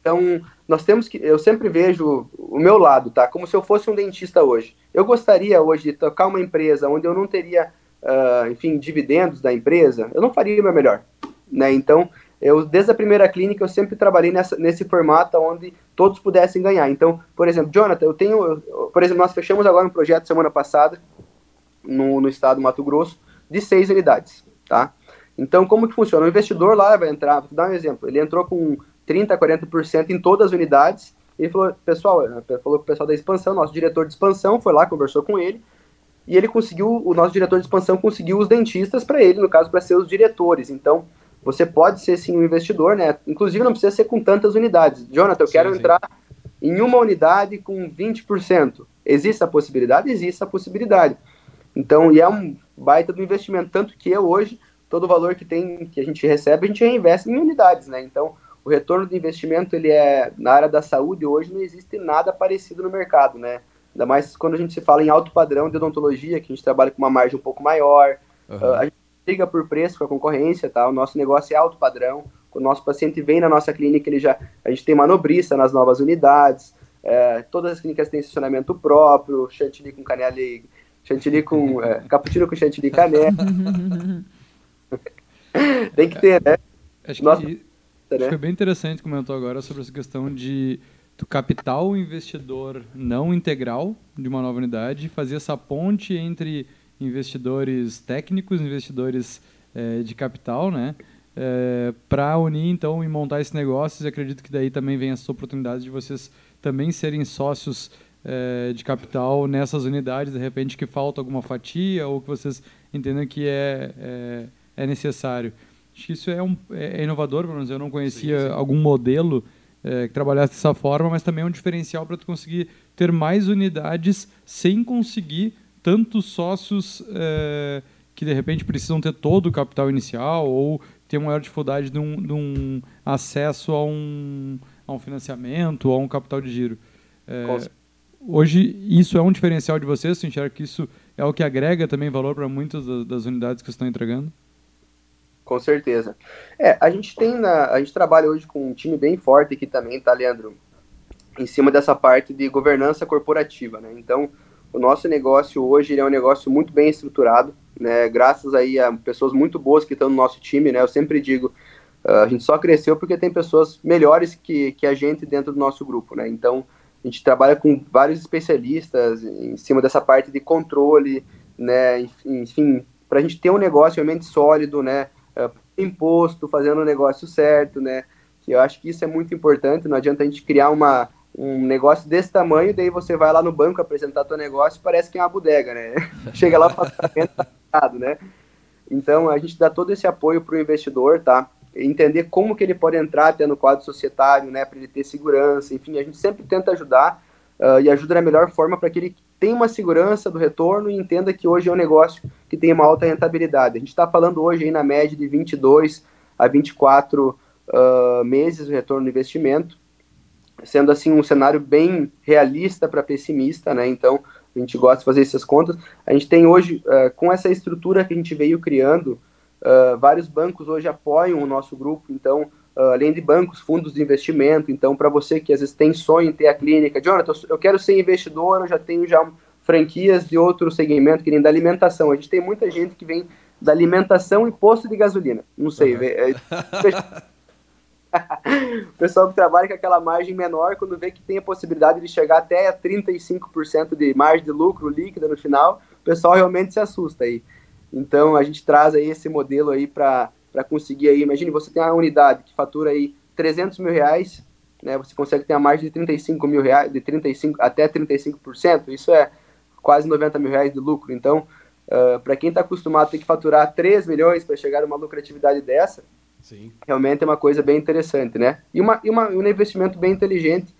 Então, nós temos que, eu sempre vejo o meu lado, tá? Como se eu fosse um dentista hoje. Eu gostaria hoje de tocar uma empresa onde eu não teria, uh, enfim, dividendos da empresa, eu não faria o meu melhor, né? Então, eu, desde a primeira clínica, eu sempre trabalhei nessa, nesse formato onde todos pudessem ganhar. Então, por exemplo, Jonathan, eu tenho, eu, por exemplo, nós fechamos agora um projeto semana passada, no, no estado do Mato Grosso, de seis unidades, tá? Então, como que funciona? O investidor lá vai entrar, vou dar um exemplo, ele entrou com 30%, 40% em todas as unidades, ele falou, pessoal, eh, falou o pessoal da expansão, nosso diretor de expansão foi lá, conversou com ele, e ele conseguiu, o nosso diretor de expansão conseguiu os dentistas para ele, no caso, para ser os diretores. Então, você pode ser sim um investidor, né? Inclusive, não precisa ser com tantas unidades. Jonathan, eu sim, quero sim. entrar em uma unidade com 20%. Existe a possibilidade? Existe a possibilidade. Então, e é um baita do investimento, tanto que hoje, todo o valor que tem, que a gente recebe, a gente reinveste em unidades, né? Então, o retorno do investimento, ele é, na área da saúde, hoje não existe nada parecido no mercado, né? Ainda mais quando a gente se fala em alto padrão de odontologia, que a gente trabalha com uma margem um pouco maior, uhum. a gente briga por preço com a concorrência, tá? O nosso negócio é alto padrão, quando o nosso paciente vem na nossa clínica, ele já, a gente tem manobrista nas novas unidades, é, todas as clínicas têm estacionamento próprio, chantilly com canela e chantilly com. É, cappuccino com chantilly canela. Tem que ter, né? Acho Nossa, que, né? que foi bem interessante que comentou agora sobre essa questão de tu captar o investidor não integral de uma nova unidade, fazer essa ponte entre investidores técnicos, investidores é, de capital, né? É, para unir então e montar esse negócio, e acredito que daí também vem essa oportunidade de vocês também serem sócios é, de capital nessas unidades, de repente que falta alguma fatia ou que vocês entendem que é, é, é necessário. Acho que isso é, um, é, é inovador, pelo menos eu não conhecia sim, sim. algum modelo é, que trabalhasse dessa forma, mas também é um diferencial para tu conseguir ter mais unidades sem conseguir tantos sócios é, que de repente precisam ter todo o capital inicial ou ter maior dificuldade de um, de um acesso a um, a um financiamento ou a um capital de giro. É, Hoje, isso é um diferencial de vocês? Você enxerga que isso é o que agrega também valor para muitas das unidades que estão entregando? Com certeza. É, a gente tem na, a gente trabalha hoje com um time bem forte aqui também, tá, Leandro? Em cima dessa parte de governança corporativa, né? Então, o nosso negócio hoje é um negócio muito bem estruturado, né? Graças aí a pessoas muito boas que estão no nosso time, né? Eu sempre digo, uh, a gente só cresceu porque tem pessoas melhores que, que a gente dentro do nosso grupo, né? Então, a gente trabalha com vários especialistas em cima dessa parte de controle, né? Enfim, para a gente ter um negócio realmente sólido, né? Uh, imposto, fazendo o negócio certo, né? Que eu acho que isso é muito importante. Não adianta a gente criar uma, um negócio desse tamanho, daí você vai lá no banco apresentar teu negócio e parece que é uma bodega, né? Chega lá, faz né? Então, a gente dá todo esse apoio para o investidor, tá? Entender como que ele pode entrar até no quadro societário, né, para ele ter segurança, enfim, a gente sempre tenta ajudar uh, e ajuda da melhor forma para que ele tenha uma segurança do retorno e entenda que hoje é um negócio que tem uma alta rentabilidade. A gente está falando hoje aí na média de 22 a 24 uh, meses o retorno do investimento, sendo assim um cenário bem realista para pessimista, né? Então a gente gosta de fazer essas contas. A gente tem hoje, uh, com essa estrutura que a gente veio criando, uh, vários bancos hoje apoiam o nosso grupo, então Uh, além de bancos, fundos de investimento. Então, para você que às vezes tem sonho em ter a clínica, Jonathan, eu quero ser investidor, eu já tenho já franquias de outro segmento, que nem da alimentação. A gente tem muita gente que vem da alimentação e posto de gasolina. Não sei. Uhum. É... o pessoal que trabalha com aquela margem menor, quando vê que tem a possibilidade de chegar até 35% de margem de lucro líquida no final, o pessoal realmente se assusta aí. Então, a gente traz aí esse modelo aí para conseguir aí, imagine você tem uma unidade que fatura aí 300 mil reais, né, você consegue ter a margem de 35 mil reais, de 35 até 35%, isso é quase 90 mil reais de lucro. Então, uh, para quem está acostumado a ter que faturar 3 milhões para chegar a uma lucratividade dessa, Sim. realmente é uma coisa bem interessante, né? E, uma, e uma, um investimento bem inteligente,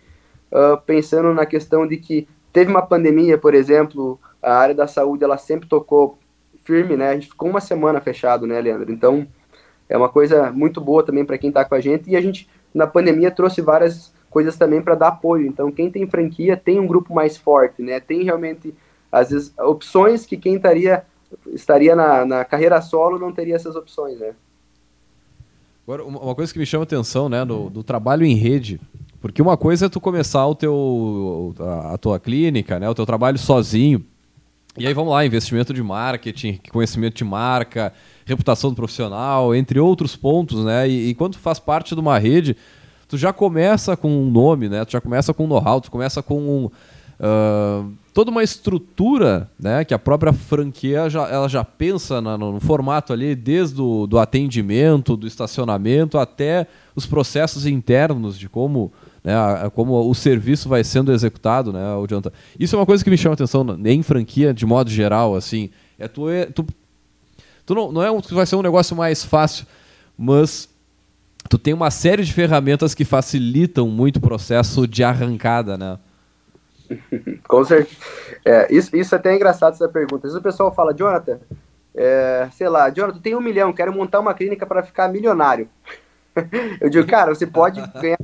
uh, pensando na questão de que teve uma pandemia, por exemplo, a área da saúde ela sempre tocou firme, né? A gente ficou uma semana fechado, né, Leandro? Então, é uma coisa muito boa também para quem está com a gente. E a gente, na pandemia, trouxe várias coisas também para dar apoio. Então, quem tem franquia tem um grupo mais forte, né? Tem realmente, às vezes, opções que quem estaria, estaria na, na carreira solo não teria essas opções, né? Agora, uma coisa que me chama atenção, né, do, do trabalho em rede, porque uma coisa é tu começar o teu, a, a tua clínica, né, o teu trabalho sozinho, e aí vamos lá, investimento de marketing, conhecimento de marca, reputação do profissional, entre outros pontos, né? E, e quando faz parte de uma rede, tu já começa com um nome, né? Tu já começa com um know-how, tu começa com um, uh, toda uma estrutura, né? Que a própria franquia já, ela já pensa na, no, no, formato ali, desde o do atendimento, do estacionamento, até os processos internos de como, né, como o serviço vai sendo executado, né, o Isso é uma coisa que me chama a atenção em franquia, de modo geral, assim. É tu, é, tu Tu não, não é um, vai ser um negócio mais fácil, mas tu tem uma série de ferramentas que facilitam muito o processo de arrancada, né? Com certeza. É, isso, isso é até é engraçado essa pergunta. Às vezes o pessoal fala, Jonathan, é, sei lá, Jonathan, tem um milhão, quero montar uma clínica para ficar milionário. eu digo, cara, você pode ganhar,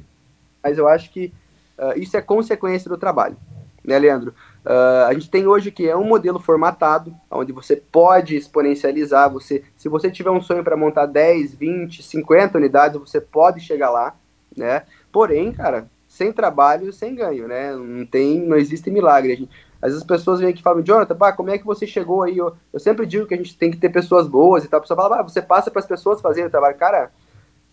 mas eu acho que uh, isso é consequência do trabalho, né, Leandro? Uh, a gente tem hoje que é um modelo formatado, onde você pode exponencializar. Você, se você tiver um sonho para montar 10, 20, 50 unidades, você pode chegar lá, né? Porém, cara, sem trabalho, sem ganho, né? Não tem, não existe milagre. Gente, às vezes as pessoas vêm aqui e falam, Jonathan, bah, como é que você chegou aí? Eu, eu, sempre digo que a gente tem que ter pessoas boas e tal. A pessoa fala, ah, você passa para as pessoas fazerem o trabalho. Cara,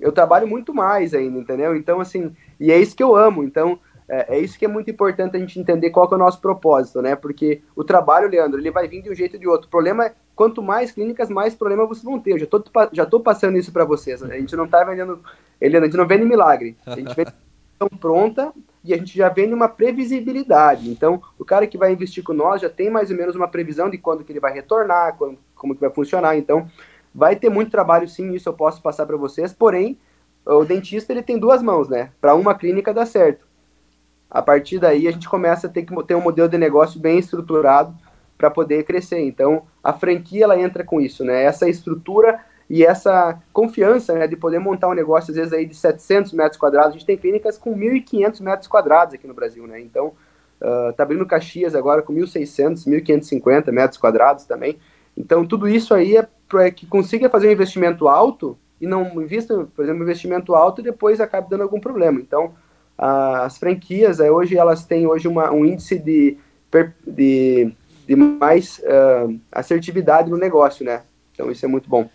eu trabalho muito mais ainda, entendeu? Então, assim, e é isso que eu amo. Então, é, é, isso que é muito importante a gente entender qual é o nosso propósito, né? Porque o trabalho, Leandro, ele vai vir de um jeito ou de outro. O problema é, quanto mais clínicas, mais problema vocês vão ter. Eu já tô, já tô passando isso para vocês. A gente não tá vendendo, ele, a gente não vende milagre. A gente vende pronta e a gente já vende uma previsibilidade. Então, o cara que vai investir com nós já tem mais ou menos uma previsão de quando que ele vai retornar, quando, como que vai funcionar. Então, vai ter muito trabalho sim, isso eu posso passar para vocês. Porém, o dentista ele tem duas mãos, né? Para uma clínica dar certo a partir daí a gente começa a ter que ter um modelo de negócio bem estruturado para poder crescer. Então, a franquia ela entra com isso, né? Essa estrutura e essa confiança, né, de poder montar um negócio às vezes aí de 700 metros quadrados. A gente tem clínicas com 1.500 metros quadrados aqui no Brasil, né? Então, uh, tá abrindo Caxias agora com 1.600, 1.550 metros quadrados também. Então, tudo isso aí é que consiga fazer um investimento alto e não invista, por exemplo, um investimento alto e depois acabe dando algum problema. Então, as franquias é, hoje elas têm hoje uma, um índice de, de, de mais uh, assertividade no negócio, né? Então isso é muito bom.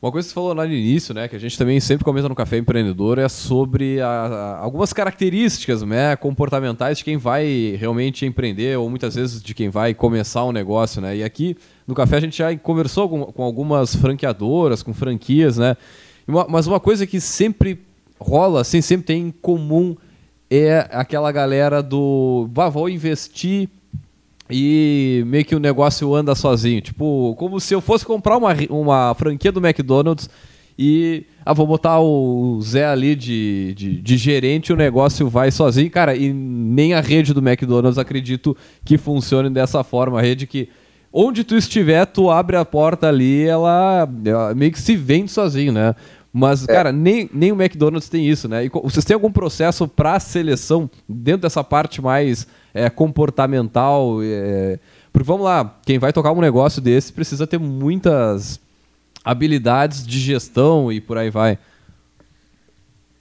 Uma coisa que você falou lá no início, né, que a gente também sempre comenta no Café Empreendedor, é sobre a, a, algumas características né, comportamentais de quem vai realmente empreender ou muitas vezes de quem vai começar um negócio. Né? E aqui no Café a gente já conversou com, com algumas franqueadoras, com franquias, né? Uma, mas uma coisa que sempre rola, assim, sempre tem em comum é aquela galera do vá, vou investir e meio que o negócio anda sozinho. Tipo, como se eu fosse comprar uma, uma franquia do McDonald's e ah, vou botar o Zé ali de, de, de gerente o negócio vai sozinho. Cara, e nem a rede do McDonald's acredito que funcione dessa forma. A rede que onde tu estiver, tu abre a porta ali, ela, ela meio que se vende sozinho, né? Mas, é. cara, nem, nem o McDonald's tem isso, né? E vocês têm algum processo para seleção dentro dessa parte mais é, comportamental? É... Porque vamos lá, quem vai tocar um negócio desse precisa ter muitas habilidades de gestão e por aí vai.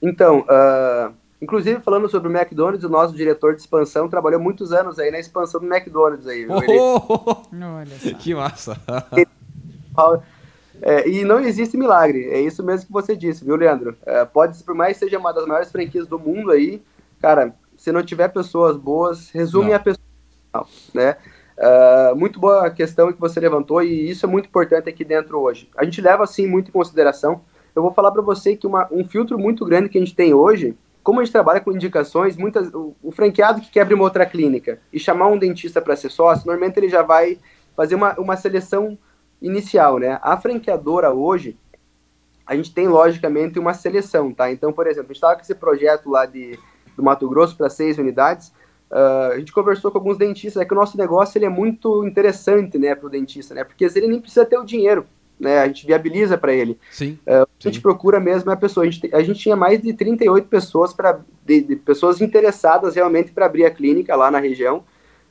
Então, uh, inclusive falando sobre o McDonald's, o nosso diretor de expansão trabalhou muitos anos aí na expansão do McDonald's aí. Oh, Ele... Olha que massa! É, e não existe milagre, é isso mesmo que você disse, viu, Leandro? É, pode, por mais que seja uma das maiores franquias do mundo aí, cara, se não tiver pessoas boas, resume não. a pessoa, né? Uh, muito boa a questão que você levantou e isso é muito importante aqui dentro hoje. A gente leva assim muito em consideração. Eu vou falar para você que uma, um filtro muito grande que a gente tem hoje, como a gente trabalha com indicações, muitas, o, o franqueado que quer abrir uma outra clínica e chamar um dentista para ser sócio, normalmente ele já vai fazer uma, uma seleção inicial, né? A franqueadora hoje, a gente tem logicamente uma seleção, tá? Então, por exemplo, a gente estava com esse projeto lá de, do Mato Grosso para seis unidades. Uh, a gente conversou com alguns dentistas, é que o nosso negócio ele é muito interessante, né, para o dentista, né? Porque ele nem precisa ter o dinheiro, né? A gente viabiliza para ele. Sim, uh, a gente procura mesmo a pessoa. A gente, a gente tinha mais de 38 pessoas para de, de pessoas interessadas realmente para abrir a clínica lá na região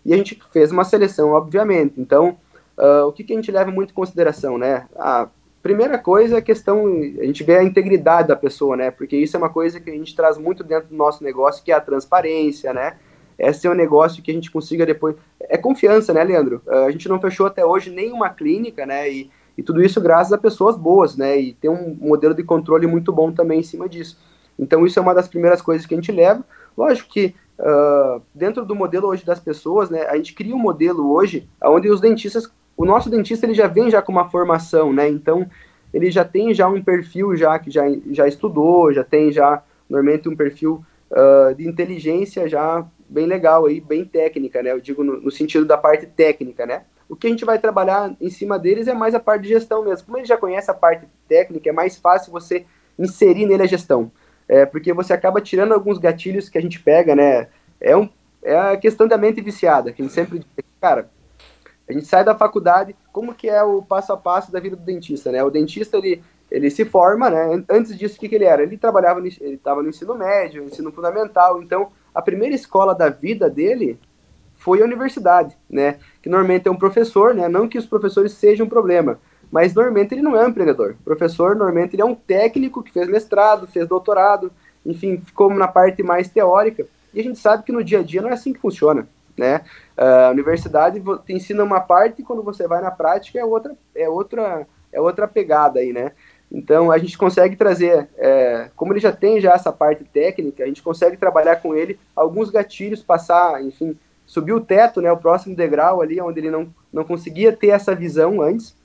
e a gente fez uma seleção, obviamente. Então, Uh, o que, que, a gente leva muito em consideração, né? A primeira coisa é a questão, a gente vê a integridade da pessoa, né? Porque isso é uma coisa que a gente traz muito dentro do nosso negócio, que é a transparência, né? É um negócio que a gente consiga depois... É confiança, né, Leandro? Uh, a gente não fechou até hoje nenhuma clínica, né? E, e tudo isso graças a pessoas boas, né? E tem um modelo de controle muito bom também em cima disso. Então isso é uma das primeiras coisas que a gente leva. Lógico que uh, dentro do modelo hoje das pessoas, né? A gente cria um modelo hoje onde os dentistas o nosso dentista ele já vem já com uma formação, né? Então ele já tem já um perfil já que já, já estudou, já tem já normalmente um perfil uh, de inteligência já bem legal aí, bem técnica, né? Eu digo no, no, sentido da parte técnica, né? O que a gente vai trabalhar em cima deles é mais a parte de gestão mesmo. Como ele já conhece a parte técnica, é mais fácil você inserir nele a gestão. É, porque você acaba tirando alguns gatilhos que a gente pega, né? É, um, é a questão da mente viciada, que a gente sempre diz, cara, a gente sai da faculdade, como que é o passo a passo da vida do dentista, né? O dentista, ele, ele se forma, né? Antes disso, o que, que ele era? Ele trabalhava, no, ele estava no ensino médio, ensino fundamental, então a primeira escola da vida dele foi a universidade, né? Que normalmente é um professor, né? Não que os professores sejam um problema, mas normalmente ele não é um empreendedor. O professor, normalmente, ele é um técnico que fez mestrado, fez doutorado, enfim, ficou na parte mais teórica. E a gente sabe que no dia a dia não é assim que funciona né? A universidade te ensina uma parte e quando você vai na prática é outra, é outra, é outra pegada aí, né? Então a gente consegue trazer, é, como ele já tem já essa parte técnica, a gente consegue trabalhar com ele alguns gatilhos, passar, enfim, subir o teto, né, o próximo degrau ali, onde ele não, não conseguia ter essa visão antes,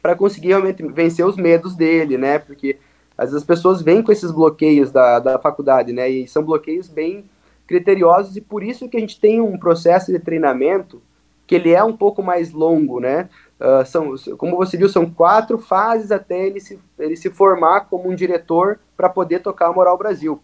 para conseguir realmente vencer os medos dele, né? Porque às vezes as pessoas vêm com esses bloqueios da, da faculdade, né? E são bloqueios bem criteriosos e por isso que a gente tem um processo de treinamento que ele é um pouco mais longo, né? Uh, são, como você viu, são quatro fases até ele se, ele se formar como um diretor para poder tocar a Moral Brasil.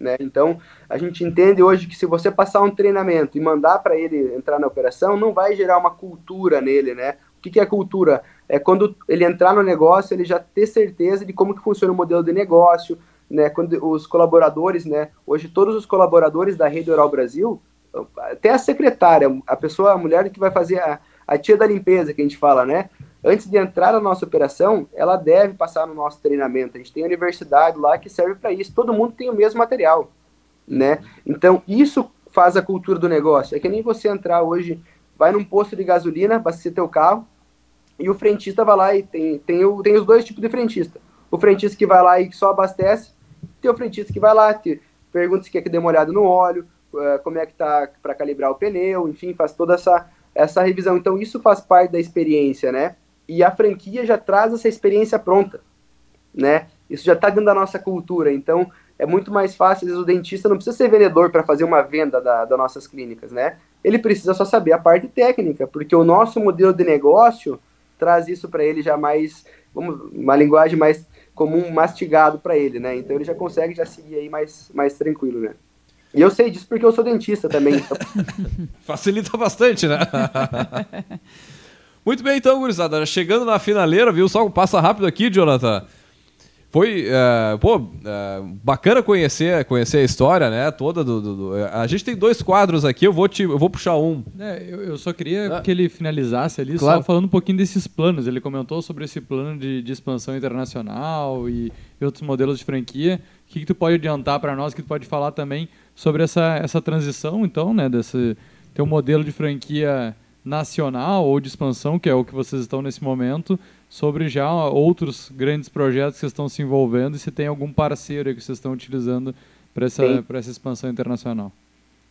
Né? Então, a gente entende hoje que se você passar um treinamento e mandar para ele entrar na operação, não vai gerar uma cultura nele, né? O que, que é cultura? É quando ele entrar no negócio, ele já ter certeza de como que funciona o modelo de negócio, né, quando os colaboradores, né, hoje todos os colaboradores da Rede Oral Brasil, até a secretária, a pessoa, a mulher que vai fazer a, a tia da limpeza, que a gente fala, né, antes de entrar na nossa operação, ela deve passar no nosso treinamento. A gente tem a universidade lá que serve para isso. Todo mundo tem o mesmo material, né? Então, isso faz a cultura do negócio. É que nem você entrar hoje, vai num posto de gasolina, abastecer teu carro, e o frentista vai lá e tem, tem, o, tem os dois tipos de frentista. O frentista que vai lá e só abastece, tem o frentista que vai lá, te pergunta se quer que dê uma olhada no óleo, uh, como é que tá para calibrar o pneu, enfim, faz toda essa, essa revisão. Então isso faz parte da experiência, né? E a franquia já traz essa experiência pronta, né? Isso já está dentro da nossa cultura, então é muito mais fácil, às vezes o dentista não precisa ser vendedor para fazer uma venda da, das nossas clínicas, né? Ele precisa só saber a parte técnica, porque o nosso modelo de negócio traz isso para ele já mais, vamos, uma linguagem mais comum mastigado para ele, né? Então ele já consegue já seguir aí mais, mais tranquilo, né? E eu sei disso porque eu sou dentista também. Então... Facilita bastante, né? Muito bem, então, gurizada. Chegando na finaleira, viu? Só um passa rápido aqui, Jonathan. Foi, uh, pô, uh, bacana conhecer, conhecer a história, né, toda do, do, do, A gente tem dois quadros aqui, eu vou, te, eu vou puxar um. É, eu, eu, só queria ah. que ele finalizasse ali, claro. só falando um pouquinho desses planos. Ele comentou sobre esse plano de, de expansão internacional e, e, outros modelos de franquia. O que, que tu pode adiantar para nós, que tu pode falar também sobre essa, essa transição, então, né, desse teu modelo de franquia nacional ou de expansão, que é o que vocês estão nesse momento, sobre já outros grandes projetos que estão se envolvendo e se tem algum parceiro que vocês estão utilizando para essa, essa expansão internacional.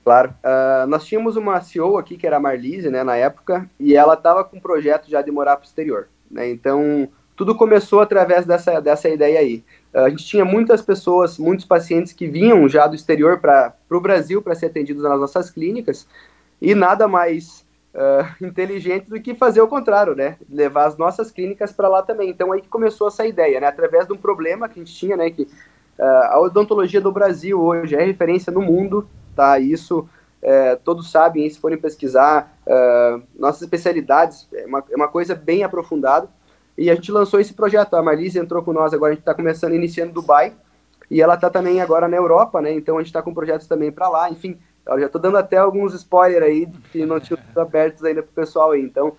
Claro. Uh, nós tínhamos uma CEO aqui, que era a Marlise, né, na época, e ela estava com um projeto já de morar para o exterior. Né, então, tudo começou através dessa, dessa ideia aí. Uh, a gente tinha muitas pessoas, muitos pacientes que vinham já do exterior para o Brasil para ser atendidos nas nossas clínicas, e nada mais uh, inteligente do que fazer o contrário, né? Levar as nossas clínicas para lá também. Então aí que começou essa ideia, né? Através de um problema que a gente tinha, né? Que uh, a odontologia do Brasil hoje é referência no mundo, tá? Isso uh, todos sabem, se forem pesquisar, uh, nossas especialidades é uma, é uma coisa bem aprofundada. E a gente lançou esse projeto. A Marlise entrou com nós agora, a gente está começando, iniciando Dubai. E ela está também agora na Europa, né? Então a gente está com projetos também para lá. Enfim, eu já estou dando até alguns spoilers aí que não tinham abertos ainda para o pessoal aí. Então,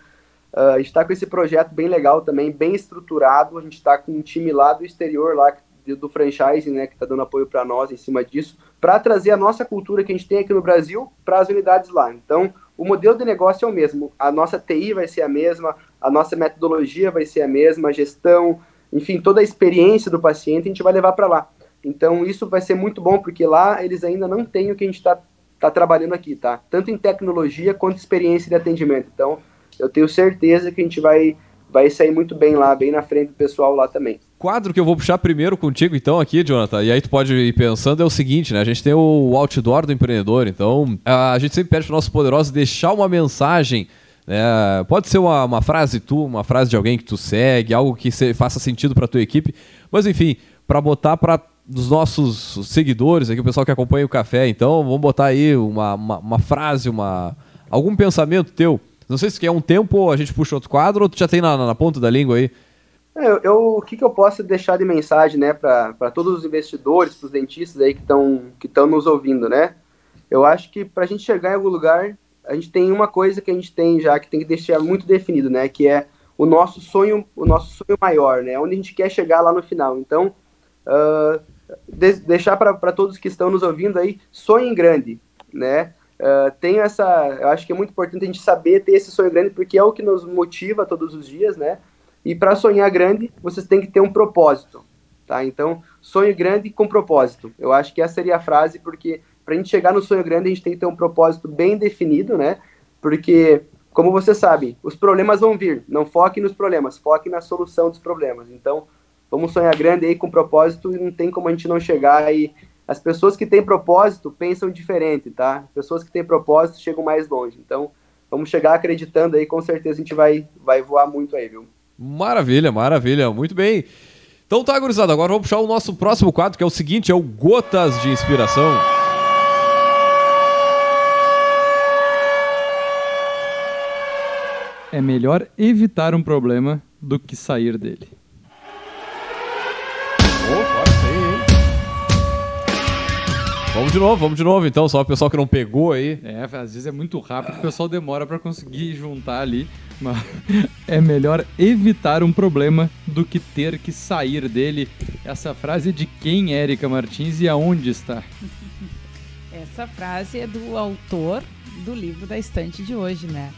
uh, a gente está com esse projeto bem legal também, bem estruturado. A gente está com um time lá do exterior, lá do franchise, né, que está dando apoio para nós em cima disso, para trazer a nossa cultura que a gente tem aqui no Brasil para as unidades lá. Então, o modelo de negócio é o mesmo. A nossa TI vai ser a mesma, a nossa metodologia vai ser a mesma, a gestão, enfim, toda a experiência do paciente a gente vai levar para lá. Então, isso vai ser muito bom, porque lá eles ainda não têm o que a gente está tá trabalhando aqui, tá? Tanto em tecnologia quanto experiência de atendimento. Então, eu tenho certeza que a gente vai, vai sair muito bem lá, bem na frente do pessoal lá também. Quadro que eu vou puxar primeiro contigo, então, aqui, Jonathan, e aí tu pode ir pensando, é o seguinte, né? A gente tem o outdoor do empreendedor, então a gente sempre pede para nossos poderosos deixar uma mensagem né? pode ser uma, uma frase tu, uma frase de alguém que tu segue, algo que se, faça sentido para tua equipe, mas enfim, para botar para dos nossos seguidores aqui, o pessoal que acompanha o café. Então, vamos botar aí uma, uma, uma frase, uma, algum pensamento teu. Não sei se quer um tempo ou a gente puxa outro quadro ou tu já tem na, na ponta da língua aí. É, eu, eu, o que, que eu posso deixar de mensagem, né, para todos os investidores, para os dentistas aí que estão que nos ouvindo, né? Eu acho que para a gente chegar em algum lugar, a gente tem uma coisa que a gente tem já que tem que deixar muito definido, né? Que é o nosso sonho, o nosso sonho maior, né? Onde a gente quer chegar lá no final. Então, uh, de, deixar para todos que estão nos ouvindo aí, sonhem grande, né? Uh, tenho essa, eu acho que é muito importante a gente saber ter esse sonho grande, porque é o que nos motiva todos os dias, né? E para sonhar grande, vocês têm que ter um propósito, tá? Então, sonho grande com propósito. Eu acho que essa seria a frase, porque para a gente chegar no sonho grande, a gente tem que ter um propósito bem definido, né? Porque, como você sabe, os problemas vão vir. Não foque nos problemas, foque na solução dos problemas. Então, vamos sonhar grande aí com propósito e não tem como a gente não chegar aí. As pessoas que têm propósito pensam diferente, tá? Pessoas que têm propósito chegam mais longe. Então, vamos chegar acreditando aí, com certeza a gente vai, vai voar muito aí, viu? Maravilha, maravilha, muito bem. Então tá, gurizada, agora vamos puxar o nosso próximo quadro, que é o seguinte, é o Gotas de Inspiração. É melhor evitar um problema do que sair dele. Vamos de novo, vamos de novo então, só o pessoal que não pegou aí. É, às vezes é muito rápido, o pessoal demora para conseguir juntar ali. Mas é melhor evitar um problema do que ter que sair dele. Essa frase é de quem, Érica Martins, e aonde está? Essa frase é do autor do livro da estante de hoje, né?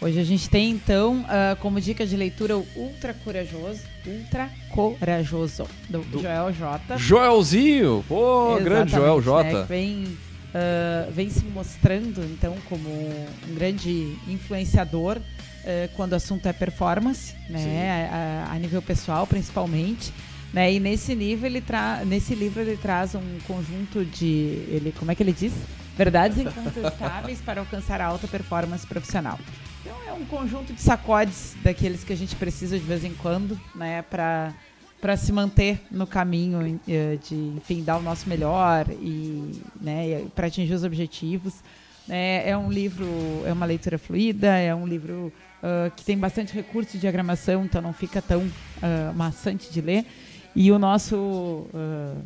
Hoje a gente tem então uh, como dica de leitura o Ultra Corajoso, Ultra Corajoso, do, do Joel J. Joelzinho! Pô, grande Joel J. Né, vem, uh, vem se mostrando então como um grande influenciador uh, quando o assunto é performance, né, a, a, nível pessoal principalmente. Né, e nesse livro ele tra nesse livro ele traz um conjunto de ele como é que ele diz verdades incontestáveis para alcançar a alta performance profissional é um conjunto de sacodes daqueles que a gente precisa de vez em quando, né, para para se manter no caminho eh, de, enfim, dar o nosso melhor e, né, para atingir os objetivos. É, é um livro, é uma leitura fluida, é um livro uh, que tem bastante recurso de diagramação, então não fica tão uh, maçante de ler. E o nosso uh,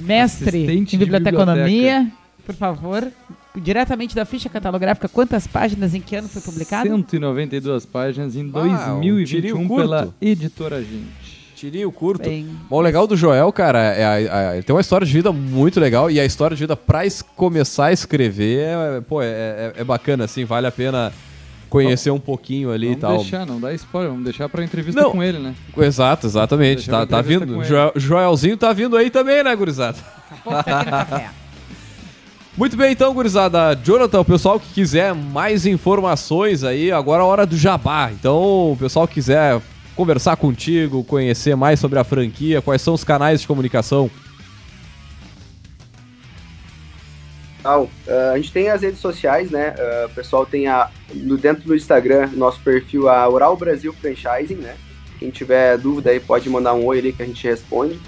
mestre Assistente em biblioteconomia, por favor, diretamente da ficha catalográfica, quantas páginas, em que ano foi publicado? 192 páginas em Ah, um tirinho 2021 curto. pela editora Gente. Tirinho curto. Bem, Bom, o legal do Joel, cara, é a- a- ele tem uma história de vida muito legal e a história de vida pra es- começar a escrever, é, pô, é, é- é bacana, assim, vale a pena conhecer um pouquinho ali e Vamos tal. deixar, não dá spoiler, vamos deixar pra entrevista Não. com ele, né? Exato, exatamente. Tá, tá vindo. Joelzinho tá vindo aí também, né, gurizada? Muito bem, então, gurizada. Jonathan, o pessoal que quiser mais informações aí, agora é hora do jabá. Então, o pessoal que quiser conversar contigo, conhecer mais sobre a franquia, quais são os canais de comunicação? Ah, a gente tem as redes sociais, né? Ah, o pessoal tem a, no, dentro do Instagram, nosso perfil, a Oral Brasil Franchising, né? Quem tiver dúvida aí pode mandar um oi ali que a gente responde.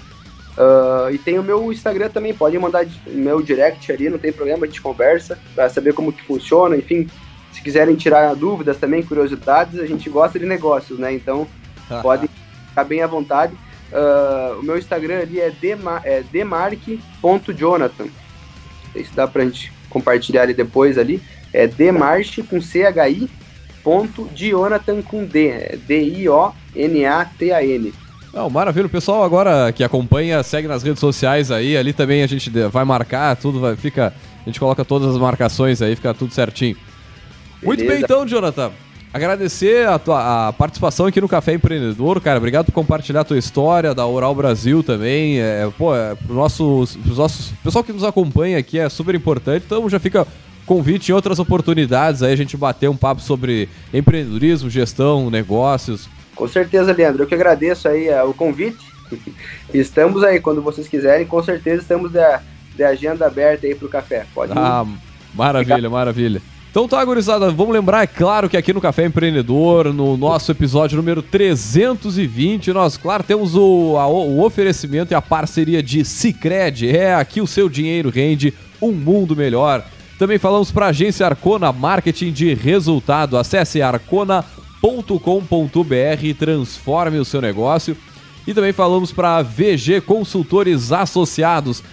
Ah, e tem o meu Instagram também, pode mandar meu direct ali, não tem problema, a gente conversa para saber como que funciona, enfim. Se quiserem tirar dúvidas também, curiosidades, a gente gosta de negócios, né? Então podem ficar bem à vontade. Ah, o meu Instagram ali é, dema, é demarque.jonathan. Não sei se dá pra gente compartilhar ali depois ali. É demarche com CHI ponto Jonathan com D. É D-I-O-N-A-T-A-N. Não, maravilha. O pessoal agora que acompanha, segue nas redes sociais aí. Ali também a gente vai marcar, tudo vai, fica. A gente coloca todas as marcações aí, fica tudo certinho. Muito bem, Beleza. então, Jonathan. Agradecer a tua a participação aqui no Café Empreendedor, cara. Obrigado por compartilhar a tua história, da Oral Brasil também. É, pô, é, pro nossos, pros nossos. Pessoal que nos acompanha aqui é super importante. Então já fica convite em outras oportunidades aí a gente bater um papo sobre empreendedorismo, gestão, negócios. Com certeza, Leandro. Eu que agradeço aí é, o convite. estamos aí, quando vocês quiserem, com certeza estamos de, de agenda aberta aí pro café. Pode Ah, maravilha, maravilha. Então tá, gurizada, vamos lembrar, é claro que aqui no Café Empreendedor, no nosso episódio número 320, nós, claro, temos o, a- o oferecimento e a parceria de Cicred. É, aqui o seu dinheiro rende um mundo melhor. Também falamos para a agência Arcona Marketing de Resultado. Acesse arcona.com.br e transforme o seu negócio. E também falamos para VG Consultores Associados.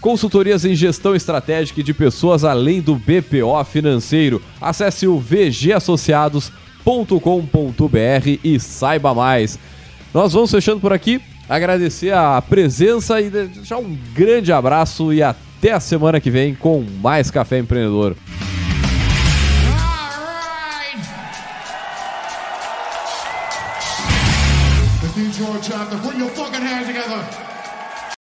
Consultorias em gestão estratégica e de pessoas além do BPO financeiro. Acesse o vgassociados.com.br e saiba mais. Nós vamos fechando por aqui. Agradecer a presença e deixar um grande abraço e até a semana que vem com mais Café Empreendedor. job to put your fucking hands together.